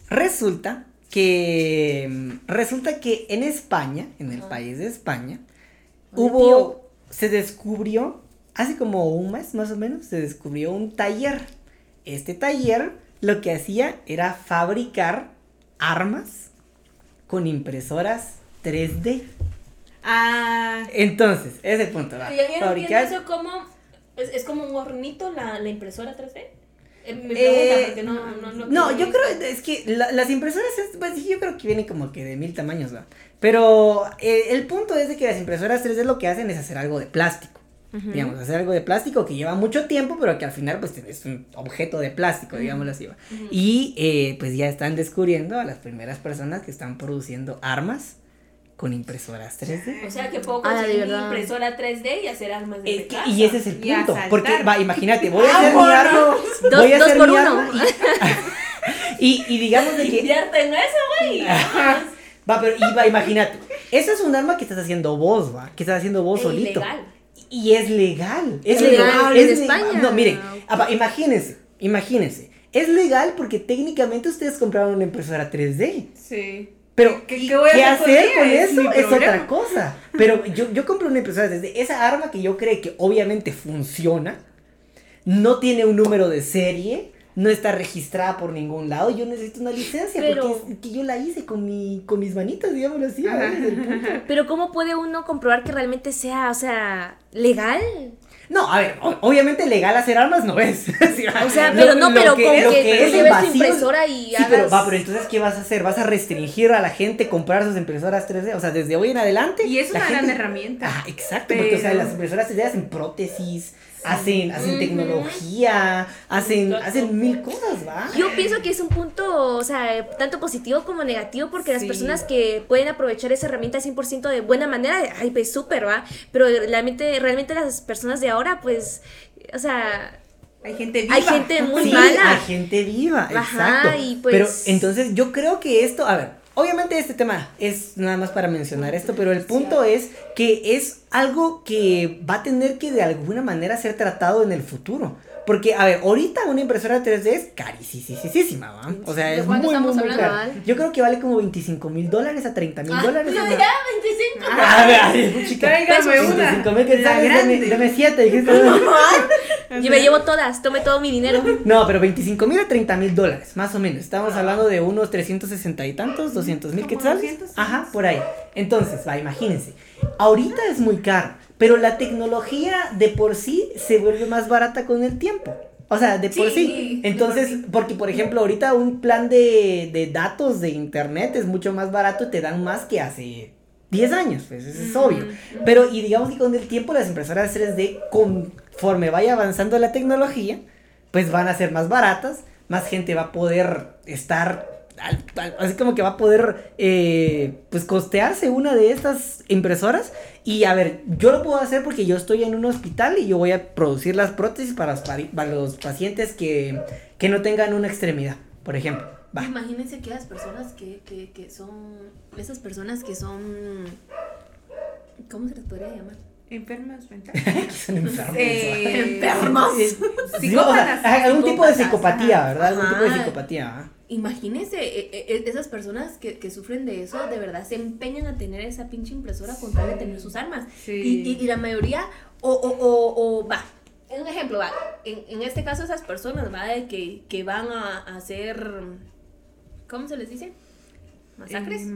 Resulta que resulta que en España, en el Ajá. país de España, hubo tío. Se descubrió hace como un mes más o menos se descubrió un taller. Este taller lo que hacía era fabricar armas con impresoras 3D. Ah, Entonces, ese es el punto. Va. Ya Fabricar- eso como, es, es como un hornito la, la impresora 3D. Eh, mi pregunta, Eh, porque no, no, no, No, yo creo, es que la- las impresoras, es, pues, yo creo que vienen como que de mil tamaños, ¿va? Pero eh, el punto es de que las impresoras 3D lo que hacen es hacer algo de plástico. Digamos, hacer algo de plástico que lleva mucho tiempo, pero que al final pues es un objeto de plástico, digámoslo así. Y eh, pues ya están descubriendo a las primeras personas que están produciendo armas con impresoras 3D. O sea que puedo Ah, de conseguir verdad. impresora 3D y hacer armas de que- casa. y ese es el punto. Porque, va, imagínate, voy a <laughs> hacer mi arma. Dos- voy a dos hacer por mi uno. arma Y, <laughs> y, y digamos de que. Invierte en eso, güey. <laughs> Va, pero va, imagínate. Eso es un arma que estás haciendo vos, va. Que estás haciendo vos Es solito. Y es legal. Es, Es legal. legal, es en legal. España. No, miren. apa, imagínense. Imagínense. Es legal porque técnicamente ustedes compraron una impresora 3D. sí. Pero, ¿Qué- ¿qué, voy a qué hacer con Es eso? Es, otra <laughs> cosa. Pero yo, yo compré una impresora 3D. Esa arma que yo creo que obviamente funciona, no tiene un número de serie, no está registrada por ningún lado. Yo necesito una licencia Pero- porque es que yo la hice con, mi, con mis manitas, digámoslo así. Pero ¿cómo puede uno comprobar que realmente sea, o sea, legal? No, a ver, obviamente legal hacer armas no es. <laughs> Sí. O sea, Lo- pero no, pero que- con lo que, que tú es lleves tu impresora y Sí, hagas... pero va, pero entonces, ¿qué vas a hacer? ¿Vas a restringir a la gente comprar sus impresoras 3D? O sea, desde hoy en adelante. Y es una gran herramienta. Ah, exacto, porque o sea, las impresoras 3D hacen prótesis, hacen, hacen tecnología, hacen, hacen mil cosas, ¿va? Yo pienso que es un punto, o sea, tanto positivo como negativo, porque las personas que pueden aprovechar esa herramienta 100% de buena manera, ay, pues súper, ¿va? Pero realmente, realmente las personas de ahora, pues, o sea, Hay gente viva. hay gente muy sí, mala. hay gente viva, Ajá, exacto. y pues- Pero entonces yo creo que esto, a ver, obviamente este tema es nada más para mencionar esto, pero el punto es que es algo que va a tener que de alguna manera ser tratado en el futuro. Porque, a ver, ahorita una impresora 3D es carísima, ¿va? O sea, ¿De es muy, muy, estamos muy hablando, cara. Yo creo que vale como 25 mil dólares a 30 mil Ah, dólares. ya, sea. 25. A ver, ay, chica. Tráigame una. 25 mil que la sales, grande. dame, dame siete, dijiste. <laughs> Yo me llevo todas, tome todo mi dinero. No, pero 25 mil a 30 mil dólares, más o menos. Estamos hablando de unos 360 y tantos, 200 mil quetzales. 200, sí. Ajá, por ahí. Entonces, va, imagínense. Ahorita es muy caro, pero la tecnología de por sí se vuelve más barata con el tiempo. O sea, de por Sí, Entonces, por sí. porque por ejemplo, ahorita un plan de, de datos de internet es mucho más barato y te dan más que hace 10 años, pues eso es obvio. Pero, y digamos que con el tiempo las impresoras 3D, conforme vaya avanzando la tecnología, pues van a ser más baratas, más gente va a poder estar, al- al- así como que va a poder, eh, pues costearse una de estas impresoras. Y a ver, yo lo puedo hacer porque yo estoy en un hospital y yo voy a producir las prótesis para para los pacientes que, que no tengan una extremidad, por ejemplo. Va. Imagínense que las personas que, que, que son, esas personas que son, ¿cómo se les podría llamar? Enfermos mentales. <laughs> Son enfermos. Eh, Enfermos. Sí, Psicópatas. o sea, algún tipo de psicopatía. ¿verdad? Algún tipo de psicopatía, ¿verdad? Imagínense, e- e- esas personas que, que sufren de eso, de verdad se empeñan a tener esa pinche impresora con tal de tener sus armas. Sí. Y, y, y la mayoría, o, o, o, o va, un ejemplo, va, en, en este caso esas personas, va, de que, que van a, a hacer, ¿cómo se les dice? ¿Masacres? <laughs> Que-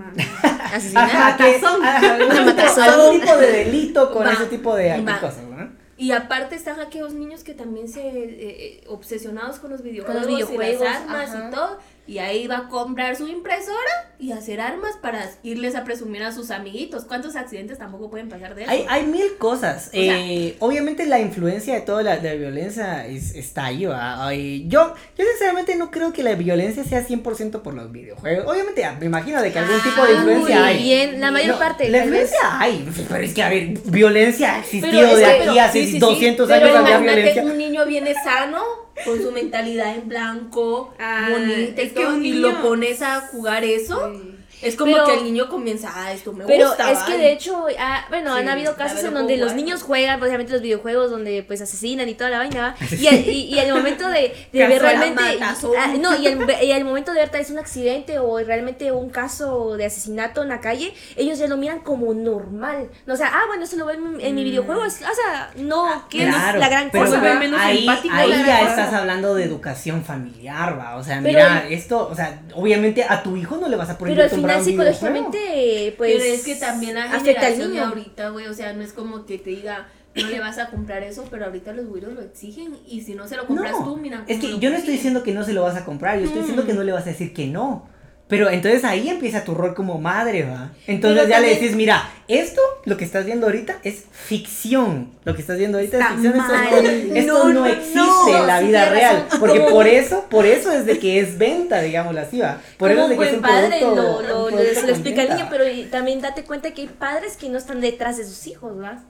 matazón. <laughs> tipo, de delito con Va, <laughs> ese tipo de va. cosas, ¿no? Y aparte están aquellos niños que también se eh, eh, obsesionados con los videojuegos, videojuegos, y las armas ajá. y todo. Y ahí va a comprar su impresora y hacer armas para irles a presumir a sus amiguitos. ¿Cuántos accidentes tampoco pueden pasar de eso? Hay, hay mil cosas. Sea- Eh, obviamente la influencia de toda la, la violencia es- está ahí. Ay, yo, yo sinceramente no creo que la violencia sea 100% por los videojuegos. Obviamente me imagino de que algún Ah, tipo de influencia muy hay. bien, la mayor No, parte, La vez. influencia hay. Pero es que, a ver, violencia ha existido Pero de que- aquí pero- hace sí, sí, sí, 200 Pero años había imagínate violencia. un niño viene sano, con su mentalidad en blanco, Ah, bonita y todo, y lo pones a jugar eso. Sí. Es como Pero- que el niño comienza, ah, esto me Pero gusta. es que ay". de hecho, ah, bueno, Sí, han habido casos en donde los niños juegan, obviamente los videojuegos donde pues asesinan y toda la vaina, ¿va? <laughs> Y, al- y, y al momento de, de ver realmente, ah, no, y al, y al momento de ver tal vez un accidente o realmente un caso de asesinato en la calle, ellos ya lo miran como normal. No, o sea, ah, bueno, eso lo ven en, en mi videojuego, es- o sea, no, que no es la gran pero cosa. va, menos ahí, ahí ya estás hablando de educación familiar, va. O sea, Pero- mira, esto, o sea, obviamente a tu hijo no le vas a prohibir Pero psicológicamente, pues, Pero es que también la afecta al generación de niño. ahorita, güey, o sea, no es como que te diga, no le vas a comprar eso, pero ahorita los güiros lo exigen y si no se lo compras No, tú, mira. es que yo no estoy diciendo que no se lo vas a comprar, yo estoy diciendo que no le vas a decir que no. Pero entonces ahí empieza tu rol como madre, ¿va? Entonces Pero ya le decís, mira, esto, lo que estás viendo ahorita es ficción. Lo que estás viendo ahorita Está es ficción. Esto, no, esto No, no, no, existe no, en la vida real. razón. Porque por eso, por eso es de que es venta, digámoslo así, ¿va? Por como eso es de que es un padre producto- lo, lo, explica venta. niño, pero también date cuenta que hay padres que no están detrás de sus hijos, ¿va?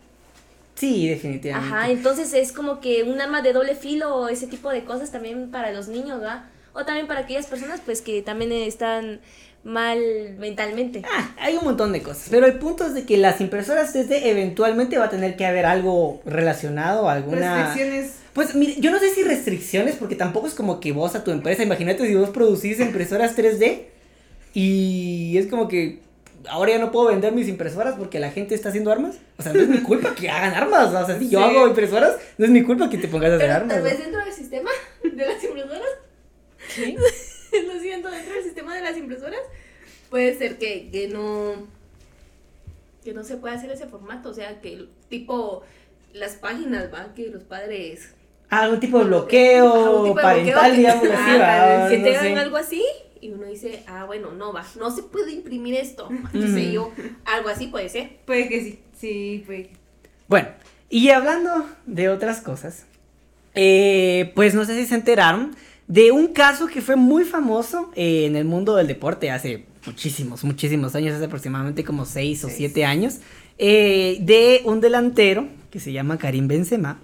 Sí, definitivamente. Ajá, entonces es como que un arma de doble filo o ese tipo de cosas también para los niños, ¿va? O también para aquellas personas pues que también están mal mentalmente. Ah, hay un montón de cosas. Pero el punto es de que las impresoras 3D eventualmente va a tener que haber algo relacionado, alguna... Restricciones. Pues mire, yo no sé si restricciones, porque tampoco es como que vos a tu empresa, imagínate si vos producís impresoras 3D y es como que ahora ya no puedo vender mis impresoras porque la gente está haciendo armas. O sea, no es mi culpa que hagan armas. O sea, si yo Sí. hago impresoras, no es mi culpa que te pongas a hacer Pero armas. tal ¿no? vez dentro del sistema de las impresoras, <laughs> lo siento, dentro del sistema de las impresoras, puede ser que, que no que no se pueda hacer ese formato, o sea, que tipo las páginas, va, que los padres Ah, algún tipo de Algún bloqueo tipo de parental, bloqueo que- digamos así, Ah, va, que no te hagan sé. algo así y uno dice, ah, bueno, no va, no se puede imprimir esto, qué sé yo, algo así puede ser. Puede que sí. Sí, puede que. Bueno, y hablando de otras cosas, eh, pues no sé si se enteraron de un caso que fue muy famoso eh, en el mundo del deporte hace muchísimos, muchísimos años, hace aproximadamente como 6 o Seis. 7 años, eh, de un delantero que se llama Karim Benzema,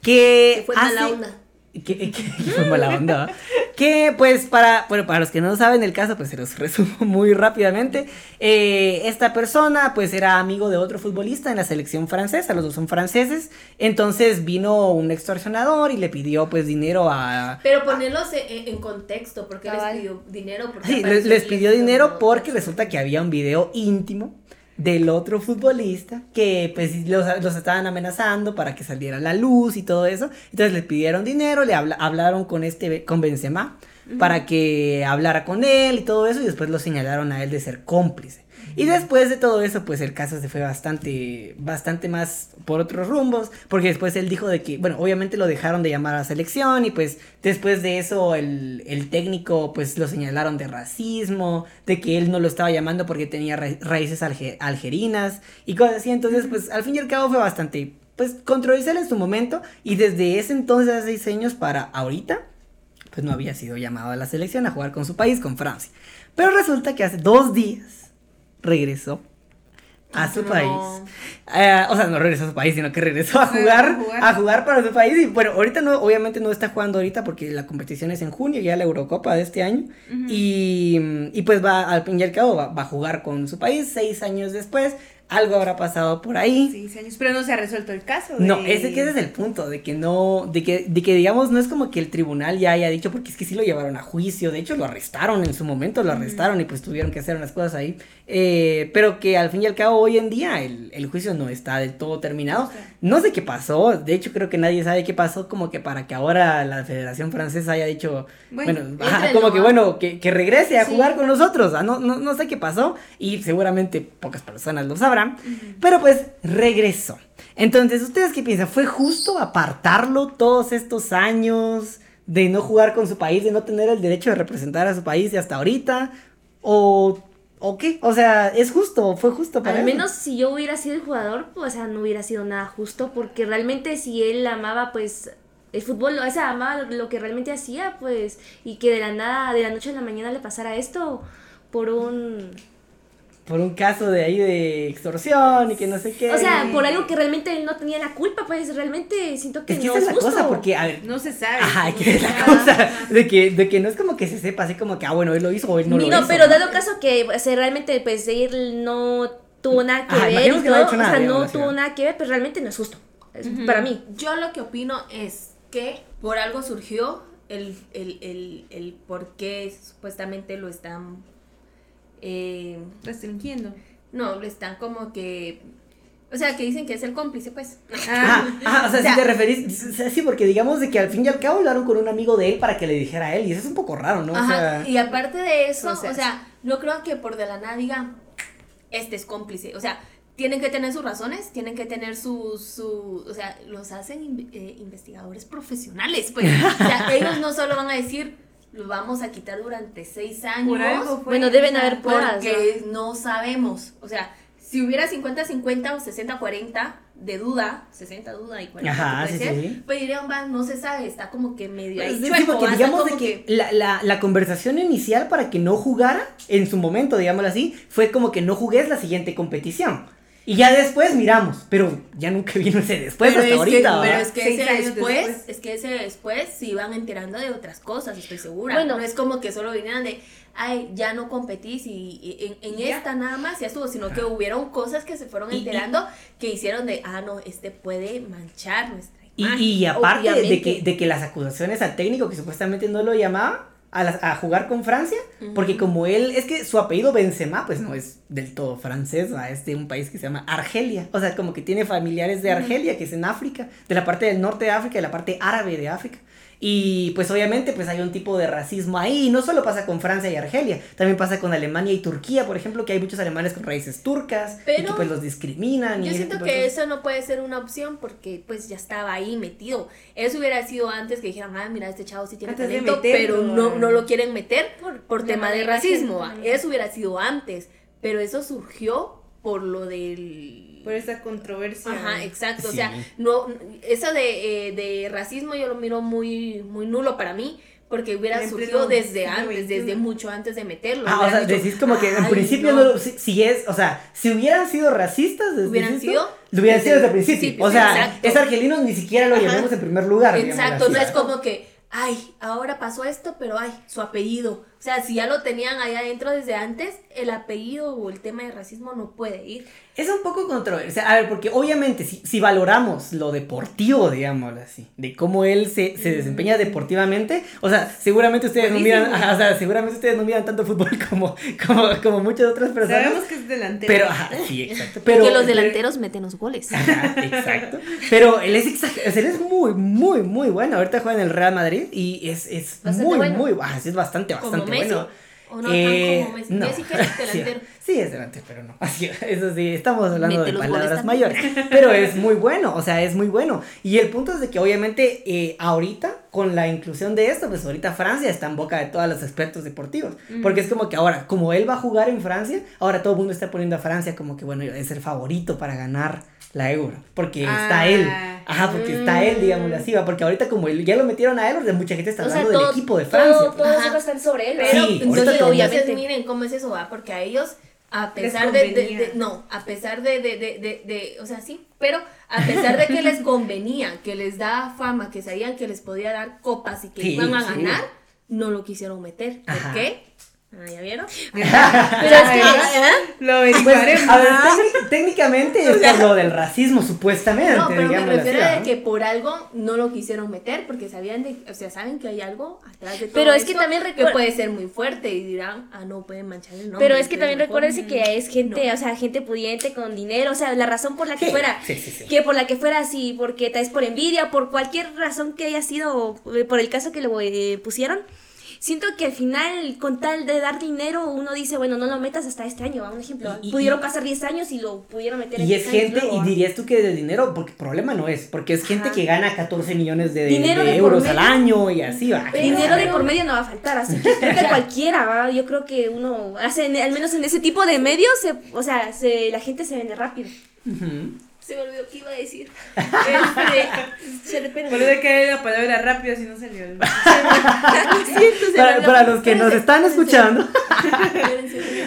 que, Que fue hace- mala onda. Que, que- <laughs> que fue mala onda. Que pues para, bueno, para los que no saben el caso, pues se los <laughs> resumo muy rápidamente. Eh, esta persona pues era amigo de otro futbolista en la selección francesa, los dos son franceses. Entonces vino un extorsionador y le pidió pues dinero a... Pero ponerlos en, en contexto, porque les pidió dinero. Porque Sí, les, les pidió dinero porque resulta que había un video íntimo del otro futbolista que pues los, los estaban amenazando para que saliera la luz y todo eso. Entonces le pidieron dinero, le habla- hablaron con este con Benzema para que hablara con él y todo eso y después lo señalaron a él de ser cómplice. Y después de todo eso, pues el caso se fue bastante, bastante más por otros rumbos, porque después él dijo de que, bueno, obviamente lo dejaron de llamar a la selección y pues después de eso el, el técnico pues lo señalaron de racismo, de que él no lo estaba llamando porque tenía ra- raíces alge- algerinas y cosas así, entonces pues al fin y al cabo fue bastante, pues controversial en su momento y desde ese entonces, hace seis años para ahorita, pues no había sido llamado a la selección a jugar con su país, con Francia. Pero resulta que hace dos días regresó a su No. país. Eh, o sea, no regresó a su país, sino que regresó a jugar, a jugar. para su país. Y bueno, ahorita no, obviamente no está jugando ahorita porque la competición es en junio, ya la Eurocopa de este año. y, y pues va, al fin y al cabo, va, va a jugar con su país seis años después. Algo habrá pasado por ahí. Seis años. Pero no se ha resuelto el caso. de- No, ese que ese es el punto, de que no, de que, de que digamos, no es como que el tribunal ya haya dicho, porque es que sí lo llevaron a juicio, de hecho lo arrestaron en su momento, lo arrestaron y pues tuvieron que hacer unas cosas ahí, eh, pero que al fin y al cabo hoy en día el, el juicio no está del todo terminado, no sé qué pasó, de hecho creo que nadie sabe qué pasó, como que para que ahora la Federación Francesa haya dicho, Bueno, bueno, ajá, éntrenlo, como que bueno, que, que regrese a Sí. jugar con nosotros, ah, no, no, no sé qué pasó y seguramente pocas personas lo Pero pues regresó. Entonces, ¿ustedes qué piensan? ¿Fue justo apartarlo todos estos años de no jugar con su país, de no tener el derecho de representar a su país de hasta ahorita? ¿O, o qué? O sea, ¿es justo? ¿Fue justo para Al él? menos si yo hubiera sido el jugador, pues o sea, no hubiera sido nada justo, porque realmente si él amaba, pues, el fútbol, o sea, amaba lo que realmente hacía, pues, y que de la nada, de la noche a la mañana le pasara esto por un... Por un caso de ahí de extorsión y que no sé qué. O sea, por algo que realmente él no tenía la culpa, pues, realmente siento que Es que no esa es la justo. cosa, porque, a ver, No se sabe. Ajá, No que es la cosa de que, de que no es como que se sepa así como que, ah, bueno, él lo hizo o él no, No, lo hizo. pero dado caso que o sea, realmente, pues, él no tuvo nada que Ajá, ver y que no todo, hecho nada, o sea, digamos no tuvo ¿no? nada que ver, pues realmente no es justo. Es- Para mí. Yo lo que opino es que por algo surgió el, el, el, el por qué supuestamente lo están. Eh, Restringiendo. no, lo están como que. O sea, que dicen que es el cómplice, pues. Ah, ah, o sea, O sea, si te referís, o sea, sí, porque digamos de que al fin y al cabo hablaron con un amigo de él para que le dijera a él, y eso es un poco raro, ¿no? O Ajá, sea, y aparte de eso, O sea, o sea, no creo que por de la nada digan, este es cómplice. O sea, tienen que tener sus razones, tienen que tener sus, su, o sea, los hacen in- eh, investigadores profesionales. Pues, o sea, ellos no solo van a decir, lo vamos a quitar durante seis años. Por algo fue. Bueno, deben haber pruebas. Porque no sabemos. O sea, si hubiera 50-50 o 60-40 de duda, 60 duda y 40 Ajá, puede sí, ser, sí. pues dirían, va, no se sabe, está como que medio ahí sí, chueco, porque digamos de que, La, la, la conversación inicial para que no jugara, en su momento, digámoslo así, fue como que no jugues la siguiente competición. Y ya después miramos, pero ya nunca <laughs> vino ese después pero hasta es ahorita. que, pero es que ese después, después. es que ese después se iban enterando de otras cosas, estoy segura. Bueno. no es como que solo vinieran de, ay, ya no competís y, y en, en Ya. esta nada más ya estuvo, sino que hubieron cosas que se fueron Y- y- enterando que hicieron de, ah, no, este puede manchar nuestra Y, imagen. y aparte de que, de que las acusaciones al técnico que supuestamente no lo llamaba a, a jugar con Francia, porque como él, es que su apellido Benzema, pues no es del todo francés, ¿va? es de un país que se llama Argelia, o sea, como que tiene familiares de Argelia, que es en África, de la parte del norte de África, de la parte árabe de África. Y pues obviamente pues hay un tipo de racismo ahí, y no solo pasa con Francia y Argelia, también pasa con Alemania y Turquía, por ejemplo, que hay muchos alemanes con raíces turcas, y que Pero pues los discriminan. Yo siento que cosas. eso no puede ser una opción porque pues ya estaba ahí metido. Eso hubiera sido antes que dijeran, ah, mira, este chavo sí tiene Antes talento, meterlo, pero no, no lo quieren meter por, por tema de racismo. Eso hubiera sido antes, pero eso surgió por lo del... Por esa controversia. Ajá, exacto. O sea, no, eso de, eh, de racismo yo lo miro muy, muy nulo para mí. Porque hubiera En surgido pleno desde antes, desde mucho antes de meterlo. Ah, o sea, dicho, decís como que en "Ay, principio no, si, si es, o sea, si hubieran sido racistas desde Hubieran sido lo hubieran sido desde el desde el principio. O sea, exacto. es argelino, ni siquiera lo Ajá. llamemos en primer lugar. Exacto, no es como que, ay, ahora pasó esto, pero ay, su apellido. O sea, si ya lo tenían ahí adentro desde antes, el apellido o el tema de racismo no puede ir. Es un poco controversial. A ver, porque obviamente si, si valoramos lo deportivo, digámoslo así, de cómo él se, se desempeña deportivamente, o sea, seguramente ustedes no miran, o sea, seguramente ustedes no miran tanto fútbol como, como, como muchas otras personas. Sabemos que es delantero. Pero, ajá, sí, exacto. Pero, que los pero- delanteros meten los goles. Ajá, exacto. Pero él es exager- o sea, él es muy, muy, muy bueno. Ahorita juega en el Real Madrid y es, es Bastante muy, bueno. muy, ah, sí, es bastante, Como bastante Messi. O no Eh, tan como Messi. no. Messi que es <laughs> Sí, delantero. Sí, es delantero, pero no. <laughs> Así, eso sí, estamos hablando Mete de palabras mayores. <laughs> Pero es muy bueno, o sea, es muy bueno. Y el punto es de que obviamente eh, ahorita, con la inclusión de esto, pues ahorita Francia está en boca de todos los expertos deportivos. Porque es como que ahora, como él va a jugar en Francia, ahora todo el mundo está poniendo a Francia como que, bueno, es el favorito para ganar la euro. Porque está Ah. él. Ajá, porque está él, digámoslo así, va. Porque ahorita como él- ya lo metieron a él, mucha gente está O sea, hablando todo, del equipo de Francia. todo, pues. todo Ajá. eso va a estar sobre él. Pero Sí, entonces, obviamente, miren cómo es eso, va, porque a ellos, a pesar de, de- no, a pesar de, de, de, de, de- o sea, sí, pero a pesar de que les <laughs> convenía, que les da fama, que sabían que les podía dar copas y que Sí, iban a sí. ganar, no lo quisieron meter. ¿Por Ajá. qué? Ah, ¿Ya vieron? <laughs> Pero es que, Lo Pues, averiguaremos. a ver, técnic- <laughs> técnicamente es por lo del racismo, supuestamente. No, pero me refiero a que por algo no lo quisieron meter, porque sabían de, o sea, saben que hay algo atrás de todo Pero es que también que recuer- puede ser muy fuerte y dirán, ah, no pueden manchar el nombre. pero es que también recuérdense que es gente, no. o sea, gente pudiente con dinero, o sea, la razón por la que Sí, fuera, sí, sí, sí. que por la que fuera así, porque tal vez por envidia, por cualquier razón que haya sido, eh, por el caso que lo eh, pusieron, siento que al final, con tal de dar dinero, uno dice, bueno, no lo metas hasta este año, un ejemplo. Y- y- pudieron pasar 10 años y lo pudieron meter en Y es 10 años gente, luego, y dirías tú que de dinero, porque problema no es, porque es gente Ajá. que gana 14 millones de, Dinero de de por euros al año y así va. El dinero de por medio no va a faltar, así que creo que cualquiera, ¿va? yo creo que uno hace, al menos en ese tipo de medios, se, o sea, se, la gente se vende rápido. Ujú. Se me olvidó qué iba a decir. Este. Por eso que la palabra rápido si no salió. Lo <laughs> siento, se me Para, olvidó. para los que nos están escuchando,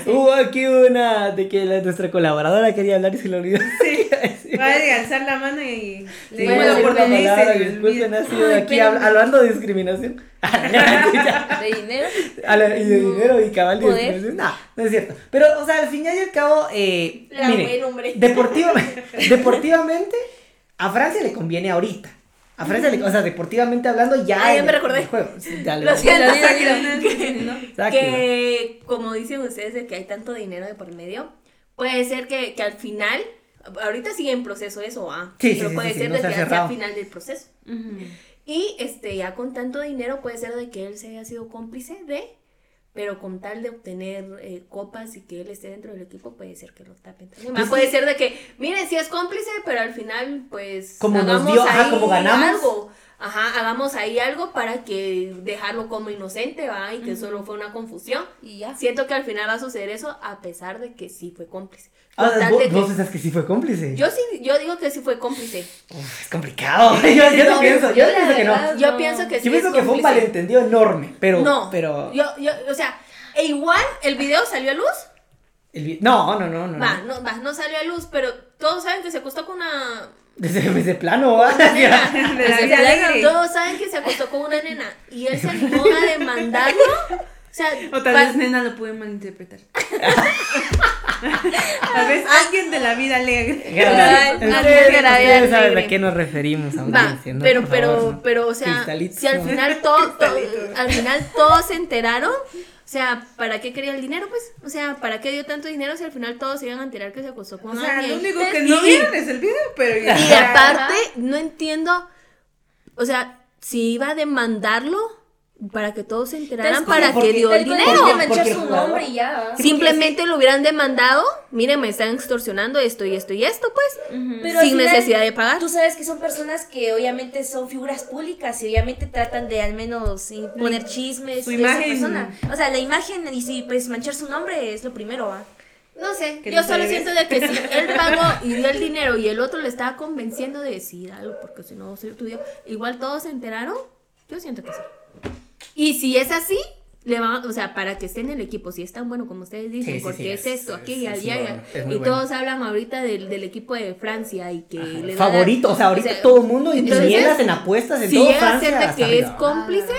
hubo aquí una de que la- nuestra colaboradora quería hablar y se lo olvidó. <laughs> Sí. Va a alzar la mano y le dimos la oportunidad disculpen, ha sido aquí hablando de discriminación. <laughs> De dinero. A la- y de dinero y cabal de. No, no es cierto. Pero, o sea, al final y al cabo, eh, La mire, buen hombre. deportivamente, <laughs> deportivamente, a Francia le conviene ahorita. A Francia, le, o sea, deportivamente hablando, ya. Ah, ya en me el recordé. juego. Lo siento, ¿no? Que como dicen ustedes de que hay tanto dinero de por medio, puede ser que, que al final, ahorita sigue en proceso eso, ah, Sí, pero sí, puede sí, sí, ser no de se al final del proceso. Y este ya con tanto dinero puede ser de que él se haya sido cómplice de, pero con tal de obtener eh, copas y que él esté dentro del equipo, puede ser que lo tapen. Pues puede ser de que, miren, sí es cómplice, pero al final, pues. Como nos hagamos dio, ajá, como ganamos. Algo. Ajá, hagamos ahí algo para que dejarlo como inocente, ¿va? Y que solo fue una confusión. Y ya. Siento que al final va a suceder eso a pesar de que sí fue cómplice. Ah, vos, que- vos pensás que sí fue cómplice. yo sí, yo digo que sí fue cómplice. Uf, es complicado. <laughs> yo yo no, No, pienso, yo pienso que no. Yo pienso que sí Yo pienso es que fue un malentendido enorme, pero. No, pero yo, yo, o sea, e igual el video salió a luz. el vi- no, no, no, no. Va, no. va, no salió a luz, pero todos saben que se acostó con una. Desde plano, ¿va? nena. De la O vida sea, alegre. todos saben que se acostó con una nena. Y él se animó a demandarlo. O sea, O tal vez nena lo puede malinterpretar. tal vez alguien de la vida alegre. <laughs> Ustedes, alguien de la vida ustedes saben alegre. a qué nos referimos pero, pero, pero, o sea, si al final <laughs> todo, al final todos se enteraron, o sea, ¿para qué quería el dinero, pues? O sea, ¿para qué dio tanto dinero si al final todos se iban a enterar que se acostó con O sea, lo único Y- que no vieron es el video, pero ya. Y aparte, no entiendo, o sea, si iba a demandarlo para que todos se enteraran, Entonces, para que dio el dinero. Simplemente lo hubieran demandado, miren, me están extorsionando esto y esto y esto, pues, Pero sin final, necesidad de pagar. Tú sabes que son personas que obviamente son figuras públicas y obviamente tratan de al menos poner chismes Su de esa imagen. persona. O sea, la imagen y si pues manchar su nombre es lo primero, ¿va? No sé, yo no solo siento de que si él <laughs> pagó y dio el dinero y el otro le estaba convenciendo de decir algo, porque si no se tuyo, igual todos se enteraron, yo siento que sí. Y si es así, le van, o sea, para que esté en el equipo, si es tan bueno como ustedes dicen, Sí, sí, porque sí, es, es- esto, aquí es- y es allá, es y bueno. todos hablan ahorita del, del equipo de Francia y que le Favorito, o sea, ahorita o sea, todo el mundo en entonces, en apuestas, en si todo llega a Francia. ser de hasta que es cómplice,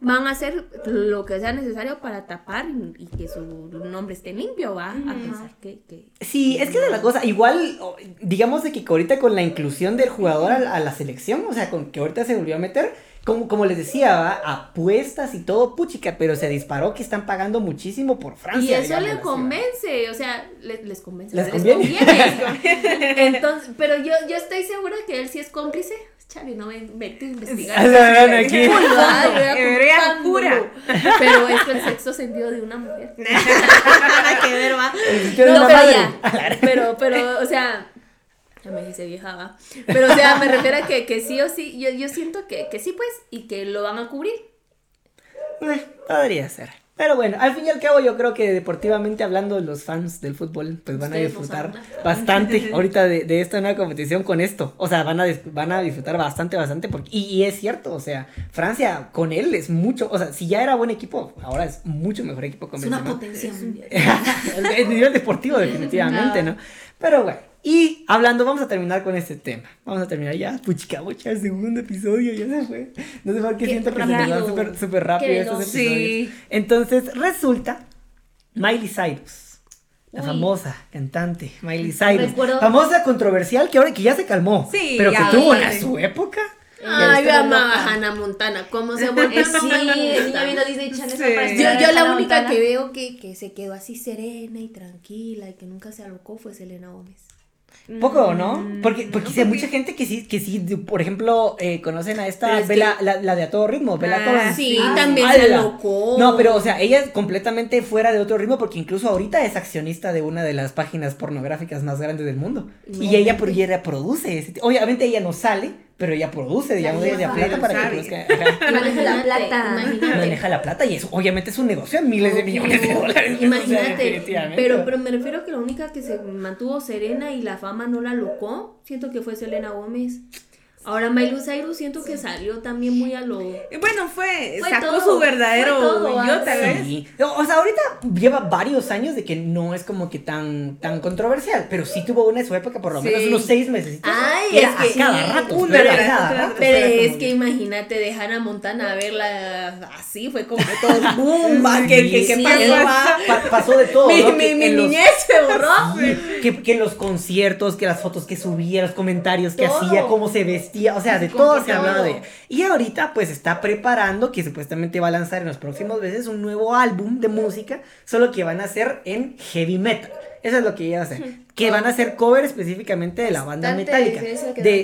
van a hacer lo que sea necesario para tapar y, y que su nombre esté limpio, va a pensar que, que Sí, es que de la cosa, igual, digamos de que ahorita con la inclusión del jugador a, a la selección, o sea, con que ahorita se volvió a meter, como, como les decía, ¿va? apuestas y todo, puchica, pero se disparó que están pagando muchísimo por Y Francia. eso le convence, o sea, le- les convence. Les o conviene. <laughs> conviene. Entonces, pero yo, yo estoy segura que él sí es cómplice. Chale, no me meto a investigar. <laughs> Aquí. <laughs> Pura. Pero es el sexto sentido de una mujer. Nada que ver, va. No, pero ya. Pero, pero, o sea. Ya me dice vieja, va. Pero, o sea, me refiero a que, que sí o sí. Yo, yo siento que, que sí, pues. Y que lo van a cubrir. Eh, podría ser. Pero bueno, al fin y al cabo yo creo que deportivamente hablando los fans del fútbol pues van a no disfrutar bastante <laughs> ahorita de, de esta nueva competición con esto. O sea, van a, van a disfrutar bastante, bastante. Porque, y, y es cierto, o sea, Francia con él es mucho, o sea, si ya era buen equipo, ahora es mucho mejor equipo con Es una potencia mundial. <laughs> el nivel deportivo <laughs> definitivamente, ¿no? Pero bueno, y hablando, vamos a terminar con este tema. Vamos a terminar ya, puchica, mucha, el segundo episodio, ya se fue. No sé por qué Qué siento que se rápido. van súper súper rápido Qué estos episodios. Sí. Entonces, resulta, Miley Cyrus. La Uy. famosa cantante Miley Cyrus. Recuerdo- Famosa, controversial, que ahora que ya se calmó. Sí, pero que tuvo sí. en su época. Ay, yo amaba a Hannah Montana. ¿Cómo se volvió? <laughs> Sí, el niño viendo Disney Channel. Sí. Yo, la única Montana. que veo que, que se quedó así serena y tranquila y que nunca se alocó fue Selena Gómez. Poco, ¿no? Mm, Porque, porque no, sí, hay mucha gente que sí, que sí, por ejemplo, eh, conocen a esta, es Bella, la, la de a todo ritmo, Bella Ah, Thorne. Sí, Ah, también se ¡Hala! alocó. No, pero, o sea, ella es completamente fuera de otro ritmo porque incluso ahorita es accionista de una de las páginas pornográficas más grandes del mundo. Y ella, ella produce Obviamente ella no sale, pero ella produce, digamos, ella hija, plata para que produzca. <laughs> Maneja la Imagínate, plata. imagínate. Maneja la plata y eso obviamente es un negocio de miles de millones de dólares. O sea, Imagínate, pero, pero me refiero a que la única que se mantuvo serena y la fama no la locó, siento que fue Selena Gómez. Ahora Miley Cyrus siento que salió también muy a lo... Bueno, fue, Fue sacó todo, su verdadero fue todo, yo tal vez. Sí. O sea, ahorita lleva varios años de que no es como que tan, tan controversial, pero sí tuvo una en su época, por lo menos Sí. unos seis meses. Ay, era es que a cada sí, rato. a cada Pero es como que imagínate de Hannah Montana a verla así, fue como que <laughs> todo boom, que, que, que Sí, pasó, va. pa- pasó de todo. Mi, ¿no? mi, Que mi en los- niñez se borró. que, los conciertos, que las fotos que subía, los comentarios que Todo. hacía, cómo se vestía, o sea, de todo se hablaba de ella. Y ahorita pues está preparando que supuestamente va a lanzar en los próximos meses un nuevo álbum de música, solo que van a hacer en heavy metal. Eso es lo que va a hacer. Que van a hacer cover específicamente de la banda Metallica. De,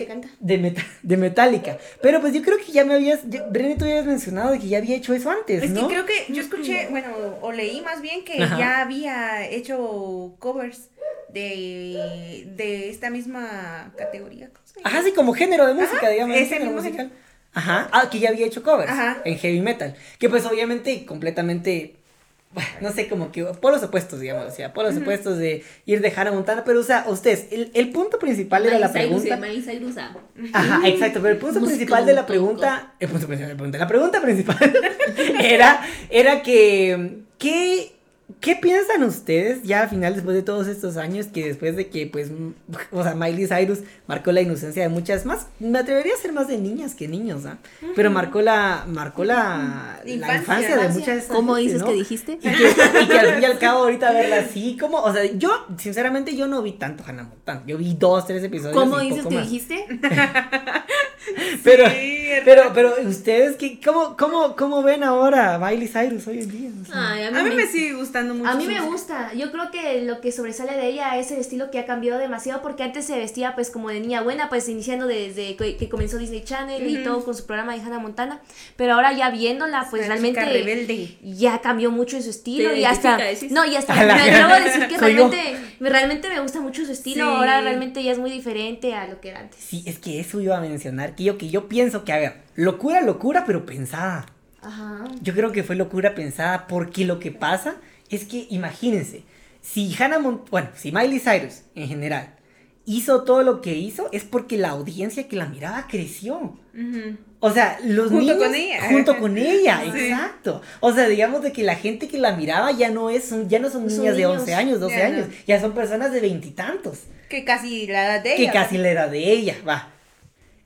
te canta. de, Meta- de Metallica. Pero pues yo creo que ya me habías, Brené, tú habías mencionado de que ya había hecho eso antes, Es ¿no? que creo que yo escuché, bueno, o leí más bien que Ajá. ya había hecho covers de, de esta misma categoría. ¿cómo se llama? Ajá, sí, como género de música, Ajá, digamos. ese género mismo musical. Ajá. Ah, que ya había hecho covers Ajá. en heavy metal. Que pues obviamente completamente. <laughs> No sé, como que polos opuestos, digamos, o sea, polos opuestos de ir de Hannah Montana, pero o sea, ustedes, el, el punto principal era la pregunta. Cyrus, ah. Ajá, exacto, pero el punto Busca principal de la pregunta, el punto principal de la pregunta, la pregunta principal <laughs> era, era que, ¿qué, ¿qué piensan ustedes ya al final después de todos estos años que después de que, pues, o sea, Miley Cyrus marcó la inocencia de muchas más, me atrevería a ser más de niñas que niños, ¿ah? Pero marcó la, marcó la, la Infancia, infancia, de muchas ¿Cómo dices ¿no? que dijiste? Y que, y que al fin y al cabo ahorita verla así, como, o sea, yo, sinceramente, yo no vi tanto Hannah Montana, yo vi dos, tres episodios ¿Cómo y dices poco que más. dijiste? <laughs> Pero, Sí, pero, pero, ¿ustedes qué, cómo, cómo, cómo ven ahora Miley Cyrus hoy en día? O sea, Ay, A mí me sigue gustando mucho. A mí me música. gusta, yo creo que lo que sobresale de ella es el estilo que ha cambiado demasiado porque antes se vestía pues como de niña buena, pues iniciando desde que, que comenzó Disney Channel y todo con su programa de Hannah Montana, pero ahora ya viéndola pues Una realmente rebelde. ya cambió mucho en su estilo y hasta no y hasta me la atrevo a decir que realmente me, realmente me gusta mucho su estilo, Sí. ahora realmente ya es muy diferente a lo que era antes. sí, es que eso iba a mencionar, que yo, que yo pienso que, a ver, locura, locura, pero pensada. Ajá. Yo creo que fue locura pensada porque lo que pasa es que, imagínense, si Hannah Mont bueno, si Miley Cyrus, en general, hizo todo lo que hizo, es porque la audiencia que la miraba creció. O sea, los Junto niños con ella. junto con <laughs> ella, Sí. exacto. O sea, digamos de que la gente que la miraba ya no es, son- ya no son Son niñas de niños. 11 años, 12 Ya no. años, ya son personas de veintitantos, Que casi la edad de que ella. casi la edad de ella, va.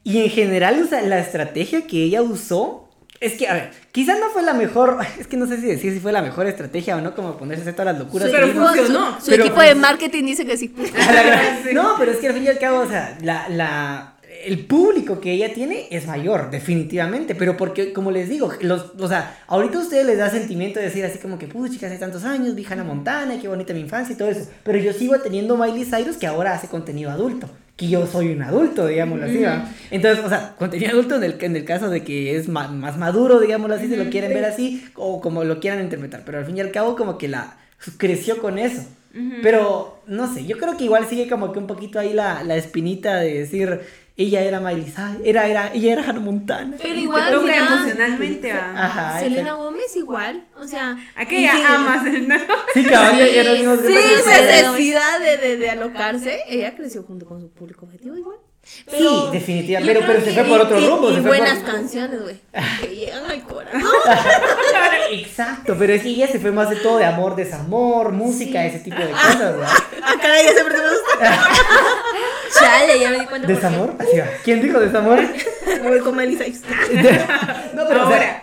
Y en general, o sea, la estrategia que ella usó, es que, a ver, quizás no fue la mejor, <laughs> es que no sé si decir si fue la mejor estrategia o no, como ponerse a hacer todas las locuras. Su que Pero funcionó. Su, Pero equipo de marketing dice que sí. Sí. <laughs> No, pero es que al fin y al cabo, o sea, la, la, el público que ella tiene es mayor, definitivamente. Pero porque, como les digo, los, o sea, ahorita a ustedes les da sentimiento de decir así como que, pucha, hace tantos años, vi Hannah Montana, qué bonita mi infancia y todo eso. Pero yo sigo teniendo Miley Cyrus que ahora hace contenido adulto. Que yo soy un adulto, digámoslo así. Entonces, o sea, contenido adulto en el, en el caso de que es ma- más maduro, digámoslo así, si lo quieren ver así, o como lo quieran interpretar. Pero al fin y al cabo, como que la creció con eso. Pero, no sé, yo creo que igual sigue como que un poquito ahí la, la espinita de decir, ella era Miley Cyrus, era, era, ella era Hannah Montana. Pero igual, toca mira, emocionalmente. va. Ajá. Selena exacto. Gómez igual, o sea... Aquella y sin- ama. ¿no? Sí, cabrón, ya nos dimos Sin Selena necesidad de, de, de alocarse, ella creció junto con su público objetivo Sí, definitivamente, pero, pero se fue por otro y- rumbo. Y, se fue buenas por- canciones, güey. Que llegan al corazón. <laughs> Exacto, pero es que ella se fue más de todo de amor, desamor, música, ese tipo de cosas, ¿verdad? Ya siempre me gusta. Chale, ya me di cuenta. ¿Desamor? Así va. ¿Quién dijo desamor? <laughs> Voy con Miley <laughs> no, pero o sea,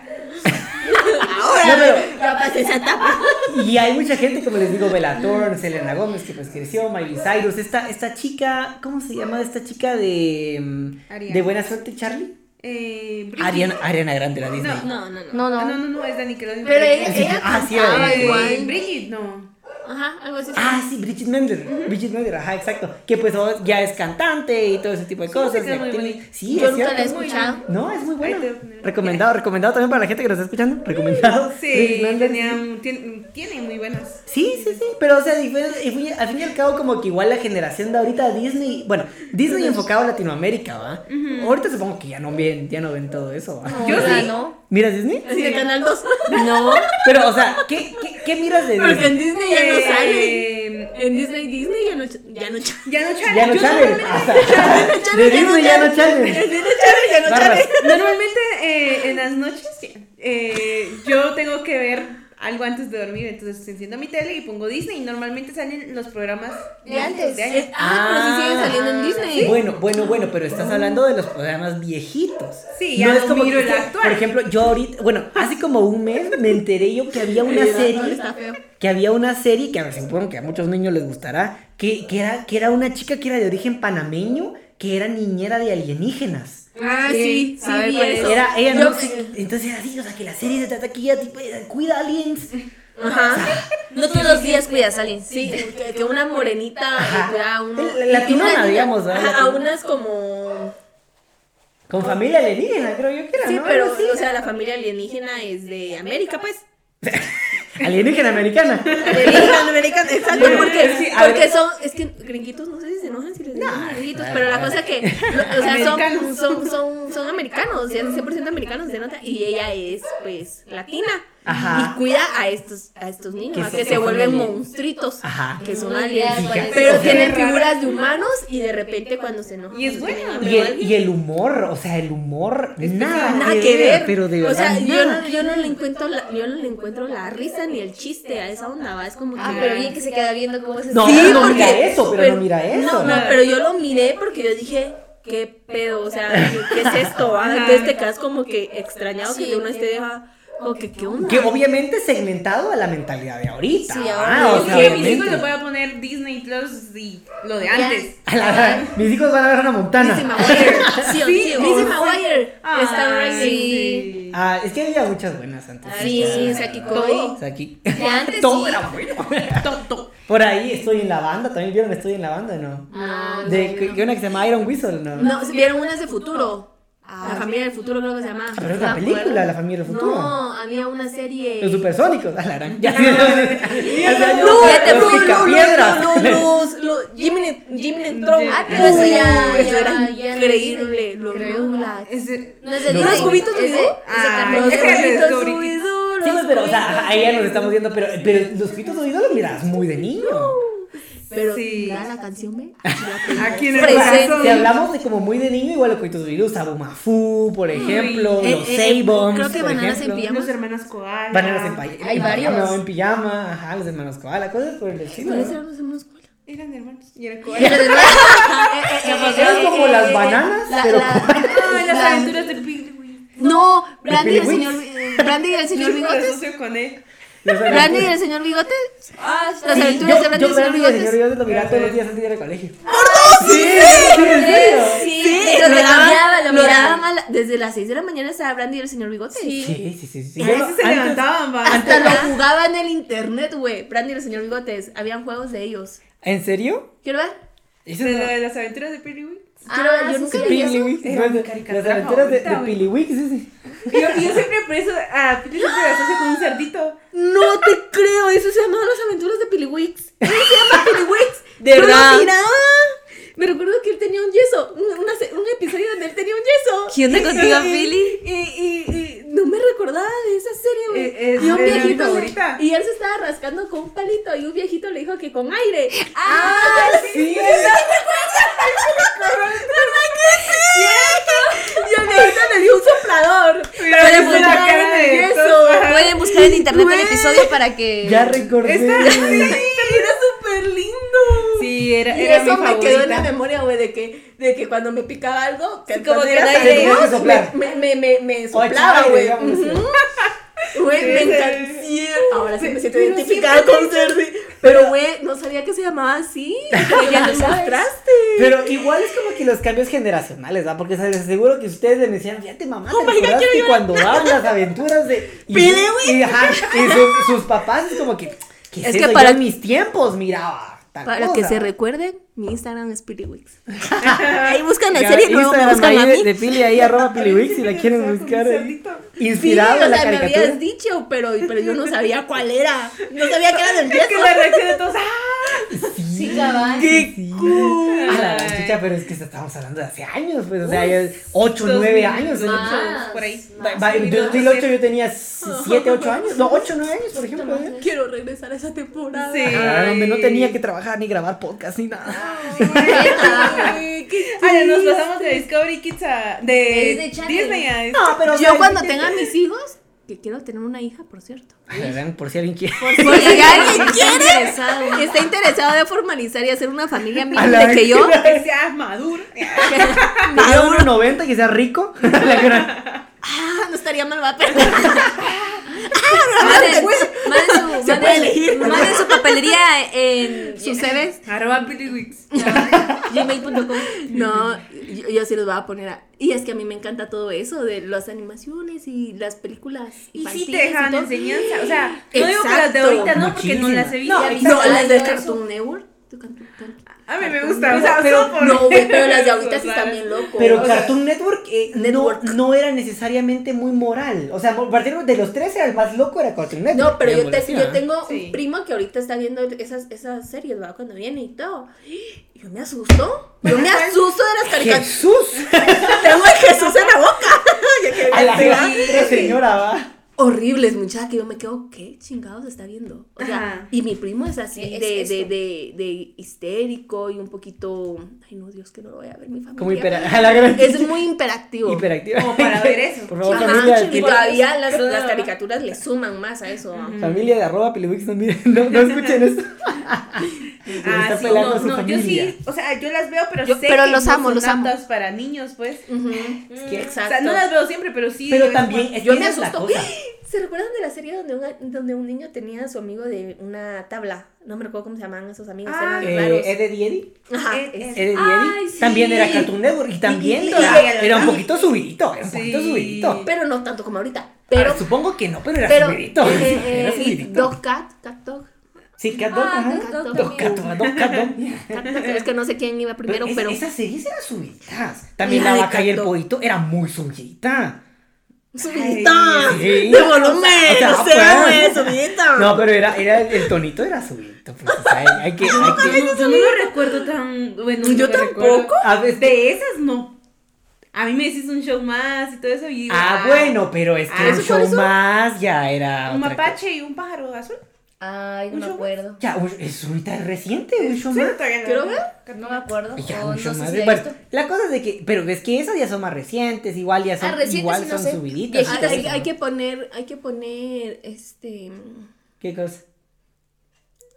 Ahora. no, pero Ya pasé esa etapa. Y hay mucha gente, como les digo, Bella Thorne, Selena Gómez, que pues creció, Miley Cyrus, esta, esta chica, ¿cómo se llama esta chica de, mm, de Buena Suerte, Charlie? Eh. Ariana, Ariana Grande, la Disney. No, No, no, no. No, no. Ah, no, no, no, es Nickelodeon. Pero ella, ella ah, sí. Bridget, no. Ajá, algo así. Ah, sí, Bridget Mendler. Bridget Mendler, ajá, exacto. Que pues ya es cantante y todo ese tipo de cosas. es muy. Sí, Yo es nunca cierto. la he escuchado. No, es muy poner- Recomendado, recomendado también para la gente que nos está escuchando. Recomendado. Sí, Bridget Mendler, tenía, tiene, tiene muy buenas. Sí, sí, sí, pero o sea, al fin y al cabo como que igual la generación de ahorita Disney, bueno, Disney enfocado a Latinoamérica, ¿va? Ahorita supongo que ya no ven, ya no ven todo eso, ¿va? No, Yo sí. no. ¿Miras Disney? Así de Canal 2. No. Pero, o sea, ¿qué, qué, qué miras de Porque en Disney? Disney ya no sale. Eh, En Disney, Disney ya no, ya no ya no chale. Ya no Yo channel. normalmente- hasta- De Disney ya no channel. En Disney chale, ya no chale. Normalmente eh, en las noches eh, yo tengo que ver algo antes de dormir, entonces enciendo mi tele y pongo Disney y normalmente salen los programas De antes. De antes. Ah, pero sí sigue saliendo en Disney. Bueno, bueno, bueno, pero estás hablando de los programas viejitos. Sí, ya no miro el que, actual. Por ejemplo, yo ahorita, bueno, hace como un mes me enteré yo que había una no, serie. está feo. Que había una serie que a ver, supongo que a muchos niños les gustará, que, que, era, que era una chica que era de origen panameño, que era niñera de alienígenas. Ah, sí, sí. Era, ella no entonces era así, o sea, que la serie se trata que ella tipo, cuida aliens. Ajá. No todos los días cuidas a alguien. Sí, que, que una morenita Ajá. cuida a una latinona, digamos, Latina. a unas como. Con familia alienígena, creo yo que era, Sí, ¿no? pero, así. o sea, la familia alienígena es de América, pues. <laughs> Alienígena americana. Alienígena americana, exacto, porque, sí, porque son, es que gringuitos, no sé si se enojan si les digo gringuitos, pero la cosa que, o sea, son, Americanos. son, son, son americanos, o sea, 100% americanos, se nota, y ella es, pues, latina. Ajá. Y cuida a estos, a estos niños, Que a se- que se vuelven aliens. monstruitos. Ajá. Que son No, aliens. Pero O sea, tienen figuras de humanos y de repente cuando se enojan. Y es bueno. Y o el, algo, y el humor, o sea, el humor, nada, nada que ver. Pero de o verdad, sea, yo no, yo no le encuentro la, yo no le encuentro la risa ni el chiste a esa onda, ¿va? Es como Ah, que- pero bien que se queda viendo cómo se No, Sí, no porque- mira eso, pero no mira eso. No, no, pero yo lo miré porque yo dije, ¿qué pedo? O sea, ¿qué, qué es esto? ah? Entonces te quedas como que extrañado Sí, que uno esté deja, que, ¿qué onda? Que obviamente segmentado a la mentalidad de ahorita. Sí, ah, ahora o sea, que a mis hijos les voy a poner Disney Plus y lo de antes. A la- mis hijos van a ver una montana. Lizzie McGuire. <laughs> Sí, Sí, Lizzie. McGuire. Está sí. Ah, es que había muchas buenas antes. Sí. Saki sea, aquí. De <laughs> antes Todo sí. era bueno. Tonto. Por ahí estoy en la banda. ¿También vieron Estoy en la banda no? No, De no, que, no. que una que se llama Iron Whistle, ¿no? No, vieron unas de futuro. Ah, la familia del futuro creo que se llama. Ah, pero es me película. La familia del futuro. No, había una serie. Los supersónicos. A la gran. Ya, <laughs> No, los no, no, no, no, los, los, Jimmy, Neu- Jimmy Neutron. Ah, pero eso ya- eso era increíble. Los. Rugrats. Ese- No es de No. Disney. ¿Los cubitos Ah, Los ese el cubitos Sí, los pero, o sea, cubitos ahí ya nos estamos viendo, pero, pero los pitos oídos los mirabas muy de niño. Pero, Sí. mira la canción, ¿ve? <laughs> Aquí en el corazón. Si hablamos de como muy de niño, igual los coitos oídos, Abumafu, por ejemplo, Eh, los eh, eh, creo que por Bananas en pijama. Los hermanos Koala. Bananas en, pa- Hay en varios. pijama, en pijama, ajá, los hermanos Koala, cosas por el estilo. ¿Cuáles eran los hermanos Koala? Eran hermanos. Y era Pero Koala. de verdad, <laughs> Eran como las bananas, la- pero la- <laughs> Ay, las la- aventuras del Piggy. No, Brandy y el señor, eh, Brandy y el señor me Bigotes. asocio con él. Brandy y el señor Bigotes. Ah, Las Sí, aventuras de yo, Brandy y yo el señor Brandy y el señor Bigotes. Bigotes lo miraba todos los días antes de ir al colegio. ¡Sí! ¡Sí! Sí, Sí, pero lo cambiaba, lo miraba. desde las 6 de la mañana estaba Brandy y el señor Bigotes. Sí. Sí, sí, sí. sí. A Yo veces se levantaban, va. Hasta lo jugaba en el internet, güey. Brandy y el señor Bigotes. Habían juegos de ellos. ¿En serio? ¿Quiero ver? Eso De las aventuras de ver. Ah, Yo nunca sí. vi eso. Las aventuras de, de. Piliwix, sí, sí. Yo, yo siempre por eso a Pili siempre la asocio con un cerdito. No te creo. Eso se llamaba Las aventuras de Piliwix. Eso se llama Piliwix. ¿De lo verdad? miraba. Me recuerdo que él tenía un yeso. Un, una un episodio donde él tenía un yeso. ¿Qué onda contigo, y- Pili? Y, y, y no me recordaba de esa serie, güey. Eh, es- y un viejito. y él se estaba rascando con un palito. Y un viejito le dijo que con aire. Ah, Sí, Y el viejito le dio un soplador. La buscar. Pueden buscar en internet el episodio para que. ya recordé. Esta- Y era súper lindo. Sí, era, Y era eso mi me quedó en la memoria, güey, de que, de que cuando me picaba algo, que Sí, como que aire, me, me, me, soplaba, güey. <laughs> Güey, Sí, me encanta. Sí, Ahora sí me siento identificada con Cerdi. Pero, güey, no sabía que se llamaba así. Ya lo mostraste. <laughs> Pero igual es como que los cambios generacionales, ¿va? Porque ¿sabes? seguro que ustedes le decían, fíjate mamá, ¿te Oh my God, que cuando daban las aventuras de... <laughs> Y, Pide, y, ajá, y sus, sus papás es como que, ¿Qué Es es, que eso? para- Yo en mis tiempos miraba. Para cosa. que se recuerden, mi Instagram es Piliwix. <laughs> Ahí buscan la serie, luego me buscan ahí a de, mí. de Pili ahí, arroba <laughs> Piliwix, si la <laughs> quieren buscar. Inspirado sí, o en la sea, me caricatura. habías dicho, pero, pero yo no sabía cuál era. No sabía que era del Es <laughs> que la reacción de todos, ¡ah! Sí, cabal. ¡Qué Sí. cool! A la Ay. chicha, pero es que estamos hablando de hace años, pues, o sea, ya 8, 9 años. Más, por ahí. Más. va, En 2008 yo tenía 7, 8 años. No, 8, 9 años, por ejemplo. ¿eh? Quiero regresar a esa temporada. Sí. Ah, donde no tenía que trabajar ni grabar podcast ni nada. Ay, qué <laughs> Ah, ya nos pasamos de Discovery Kids a. De. Disney a. No, pero o Yo sea, cuando que- tenga mis hijos, que quiero tener una hija, por cierto. A por si alguien quiere. Por si alguien quiere, interesado. está interesado de formalizar y hacer una familia A la de que yo. Que sea maduro. Que sea 1.90, que sea rico. La gran- Ah, no estaría mal, va, pero. Manden, manden su, Se puede manden- elegir. Papelería en Sus CVs, Arroba Piliwix. gmail.com. No, yo, yo sí los voy a poner a... Y es que a mí me encanta todo eso de las animaciones y las películas Y sí te dejan enseñanza. O sea, no digo que las de ahorita no, porque no las he visto. No, No, las de Todo eso. Cartoon Network. A mí me gusta. O sea, pero- No, güey, pero las de <laughs> ahorita sí están bien locos. Pero Cartoon Network, eh, Network. No, no era necesariamente muy moral. O sea, a partir de los tres era el más loco, era Cartoon Network. No, pero yo, te- yo tengo Sí. un primo que ahorita está viendo esas, esas series, ¿verdad? Cuando viene y todo. Y Yo me asusto. Yo me asusto de las caricaturas. ¡Jesús! Tengo a Jesús en la boca. <laughs> A la señora, va. Horribles, muchacha, que yo me quedo, ¿qué chingados está viendo? O sea, Ajá. y mi primo es así, Es de, de, de, de histérico y un poquito, ay no, Dios, que no lo voy a ver mi familia. Como <laughs> gran- Es muy imperactivo. Hiperactiva. Como para ver eso. <laughs> Por favor, Ajá, familia, y todavía las, las caricaturas le suman más a eso. familia de arroba Piliwix, no miren, no, no escuchen esto. <laughs> Ah, sí, no, no, yo sí, o sea, yo las veo, pero Yo- sé pero que los amo, son los amo. para niños, pues. Ujú. que- O sea, no las veo siempre, pero sí. Pero también, es Yo me es asusto. ¿Se recuerdan de la serie donde un, donde un niño tenía a su amigo de una tabla? No me recuerdo cómo se llamaban esos amigos, Ah, eran. Eh, Ed, Eddie Eddie. Ajá, Ed-. Ed- Eddie Ay, sí. También era Cartoon Network y también Y- y- era, y- era un poquito subidito, era un poquito subidito. Pero no tanto como ahorita. Pero Pero, supongo que no, pero era pero, subidito. eh, <laughs> era eh, y subidito. Dog Cat, Cat Dog. Sí, Cat Dog, Ah. Cat Dog Dog Cat. Dog Cat, Dog. <laughs> Cat Dog, Es que no sé quién iba primero, es- pero. Esas series eran subidas. También La la vaca y el pollito era muy subidita. Subidita. Sí. De volumen, O sea, o sea, pues. güey, subidita. No, pero era, era el, tonito era subidito. Pues, o sea, hay, hay que, hay que- Yo no lo recuerdo tan. Bueno, Yo no tampoco. A veces- De esas no. A mí me hiciste un show más y todo eso. Y, Ah, bueno, pero es que Ah, un ¿eso show más ya era. Un mapache y un pájaro azul. Ay, no ¿Un me acuerdo. Ya, es ahorita reciente, Sí, más. todavía no. Quiero ver. No me acuerdo. Ya, no sé si la Bueno, cosa es de que, pero es que esas ya son más recientes, igual ya son, Ah, recientes igual no son sé. subiditas. Hay, que poner, hay que poner, este, ¿Qué cosa?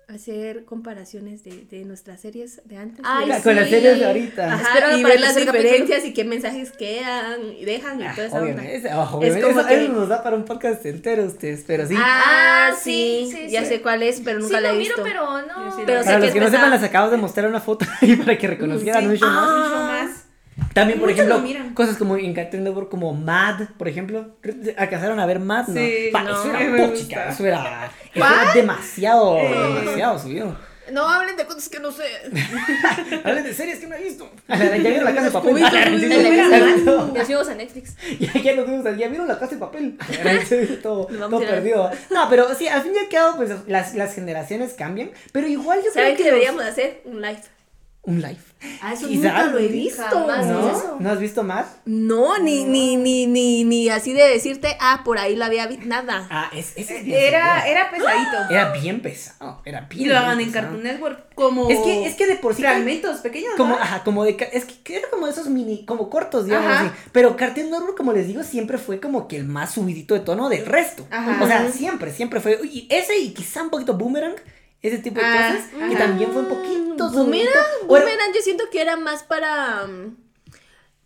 Hacer comparaciones de, de nuestras series de antes. Ay, de con las series de ahorita. Ajá, Espero y ver las diferencias y qué mensajes quedan y dejan y Ah, toda esa onda. obviamente, obviamente, como eso, que- eso nos da para un podcast entero ustedes, pero sí. Ah, Ah, sí, sí, sí, ya sí. sé cuál es, pero nunca sí, la lo he miro, pero no. Pero sé para que los que es no sepan, les acabamos de mostrar una foto <laughs> ahí para que reconocieran Sí. un show más. Un Ah. También, por Muchos ejemplo, cosas como en Cartoon Network, como Mad, por ejemplo. ¿Alcanzaron a ver Mad? No. Sí, Pa, no, eso era pochica, eso era, eso era demasiado, demasiado subido. No hablen de cosas que no sé. <laughs> Hablen de series que no he visto. <laughs> Ya vieron la casa de papel. Ya <laughs> subimos a Netflix. Ya, ya nos vimos, ya vieron la casa de papel. Todo, todo perdido. No, pero sí, al fin y al cabo, pues las, las generaciones cambian. Pero igual yo ¿Saben creo qué que. los- deberíamos hacer? Un live. Un live. Ah, eso Quizás, nunca lo he visto. jamás. ¿qué es ¿No? eso? ¿No has visto Mad? No, ni, ni, ni, ni, ni así de decirte, ah, por ahí la había visto, nada. Ah, es, Era, era pesadito. Era bien pesado. Era bien. Y lo hagan en. Cartoon Network como. Es que, es que de por sí. Fragmentos pequeños. Como, ¿no? ajá, como de, es que era como esos mini, como cortos, digamos Ajá. así. Pero Cartoon Network, como les digo, siempre fue como que el más subidito de tono del resto. Ajá. O sea, siempre, siempre fue. Y ese y quizá un poquito Boomerang, ese tipo de Ah, cosas, que ajá. también fue un poquito Boomerang. O era- Boomerang yo siento que era más para,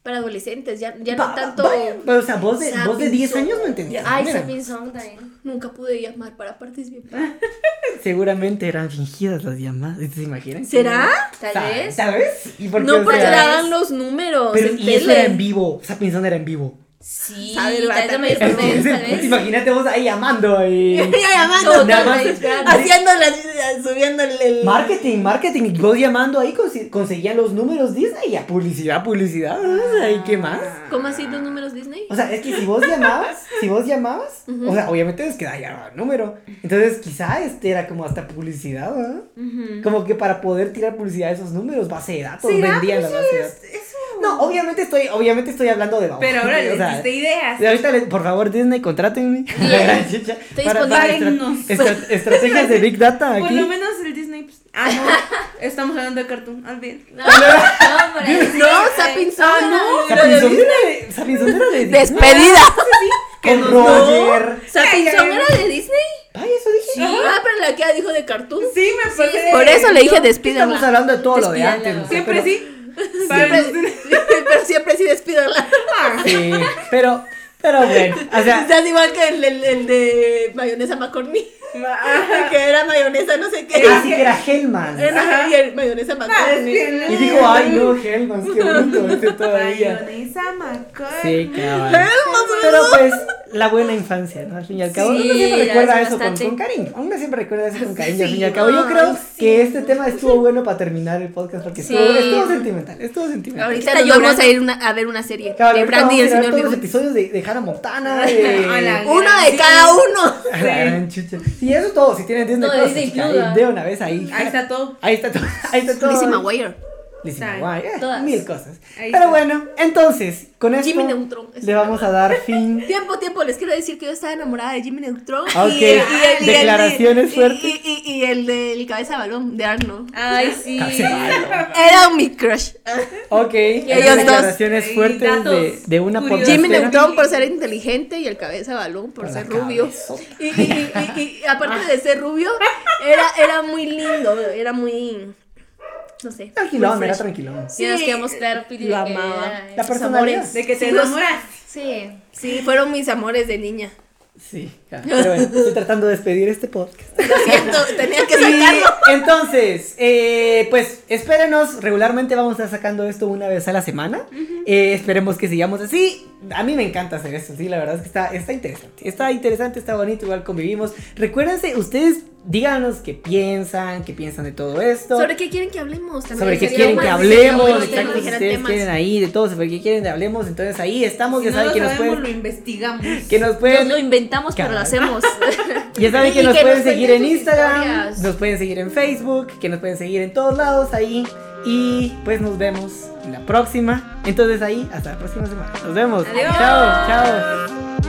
para adolescentes, ya, ya va- no tanto... vaya, pero, o sea, vos de, vos de Sapping 10 Song. años no entendías. Ay. Sapping Song también. Nunca pude llamar para participar. <laughs> Seguramente eran fingidas las llamadas. ¿Se imaginan? ¿Será? Tal vez. ¿Sabes? ¿Y por qué, No o porque sea, daban los números Pero y eso tele. era en vivo. Esa pinzón era en vivo. Sí, Sabe el tal vez vato. me desperté, tal Entonces, <laughs> vez. imagínate vos ahí llamando y... <laughs> Llamando, Todo, Nada más- haciendo la, subiendo el, el- Marketing, marketing, y vos llamando ahí consi- conseguían los números Disney, ya publicidad, publicidad, sea, ¿y qué más? ¿Cómo así los números Disney? O sea, es que si vos llamabas, <laughs> si vos llamabas, o sea, obviamente es que da ya el número. Entonces, quizá este era como hasta publicidad, ¿verdad? Como que para poder tirar publicidad a esos números, base de datos, ¿Será? vendían la base de es- datos. No, obviamente estoy, obviamente estoy hablando de babos. Pero ahora les diste ideas. ahorita, le- por favor, Disney, contrátenme. <laughs> Estoy Para- disponible. para estra- estrategias de Big Data Por aquí. lo menos el Disney. Pues, ah, no. Estamos hablando de cartoon. Al bien. No, no, por. No. Ah, no. De- Disney. Despedida. Con nos- Roger. Sapinson era de Disney. Ay, eso dije. Ah, pero la que dijo de cartoon. Sí, me pasé. Por eso le dije Estamos despídala. hablando de todo lo de antes. no Siempre pero- sí. Siempre, pero Sí, pero, pero bueno, o sea, <laughs> Estás igual que el, el, el de mayonesa McCormick. <laughs> que era mayonesa no sé qué. así que era Hellman. Era y el mayonesa McCormick. Y dijo, ay no, Hellman, qué bonito este todavía. Mayonesa McCormick. Sí, cabal. Pero pues, la buena infancia, ¿no? Al fin y al cabo, Sí, uno siempre recuerda eso con, con cariño. Uno siempre recuerda eso con cariño. al fin y al Sí, cabo, yo creo sí. que este tema estuvo bueno para terminar el podcast porque Sí. estuvo, estuvo sentimental, estuvo sentimental. Ahorita nos vamos a ir una- a ver una serie de Brandy y el señor todos los episodios de, de Hannah Montana, de... <laughs> Uno de Sí. cada uno. A la gran chucha. Y eso todo, si tienen Disney No, Plus, de una vez ahí. Ahí está todo. Ahí está todo. Ahí está todo. Lizzie McGuire. Lizzie. McGuire, eh, Todas. mil cosas. Ahí Pero está. bueno, entonces, con esto Jimmy Neutron. le vamos a dar fin. <laughs> Tiempo, tiempo, les quiero decir que yo estaba enamorada de Jimmy Neutron. Ok, y, el- y el- y el de- declaraciones y- fuertes. Y, y, y el del cabeza de balón de Arnold. Ay, sí. Era mi crush. Ok, ellos dos. declaraciones Sí, fuertes de, una podcastera. Jimmy Neutron por ser inteligente y el cabeza de balón por Con ser rubio. cabezota. Y, y, y, y- y aparte de ser rubio, era, era muy lindo, era muy. No sé. Tranquilón, era tranquilón. Sí, nos quedamos claro, Pili, Lo de que amaba. era La esos personalidad. amores. De que te enamoras. Sí. Sí, fueron mis amores de niña. Sí, pero bueno, estoy tratando de despedir este podcast. Lo siento, tenía que <laughs> Y sacarlo. entonces, eh, pues espérenos, regularmente vamos a estar sacando esto una vez a la semana. Eh, esperemos que sigamos así. A mí me encanta hacer esto, sí, la verdad es que está, está interesante. Está interesante, está bonito, igual convivimos. Recuérdense, ustedes díganos qué piensan, qué piensan de todo esto. ¿Sobre qué quieren que hablemos? También sobre qué quieren que hablemos, exacto, nos si dijeran ustedes temas. quieren ahí, de todo, sobre qué quieren que hablemos, entonces ahí estamos, Si ya no saben lo que nos sabemos, pueden, lo investigamos. que nos Nos pueden, lo inventamos, pero. Hacemos. <laughs> ya saben que nos que pueden nos seguir en Instagram, historias. nos pueden seguir en Facebook, que nos pueden seguir en todos lados ahí, y pues nos vemos en la próxima, entonces ahí, hasta la próxima semana, nos vemos, Adiós. chao, chao.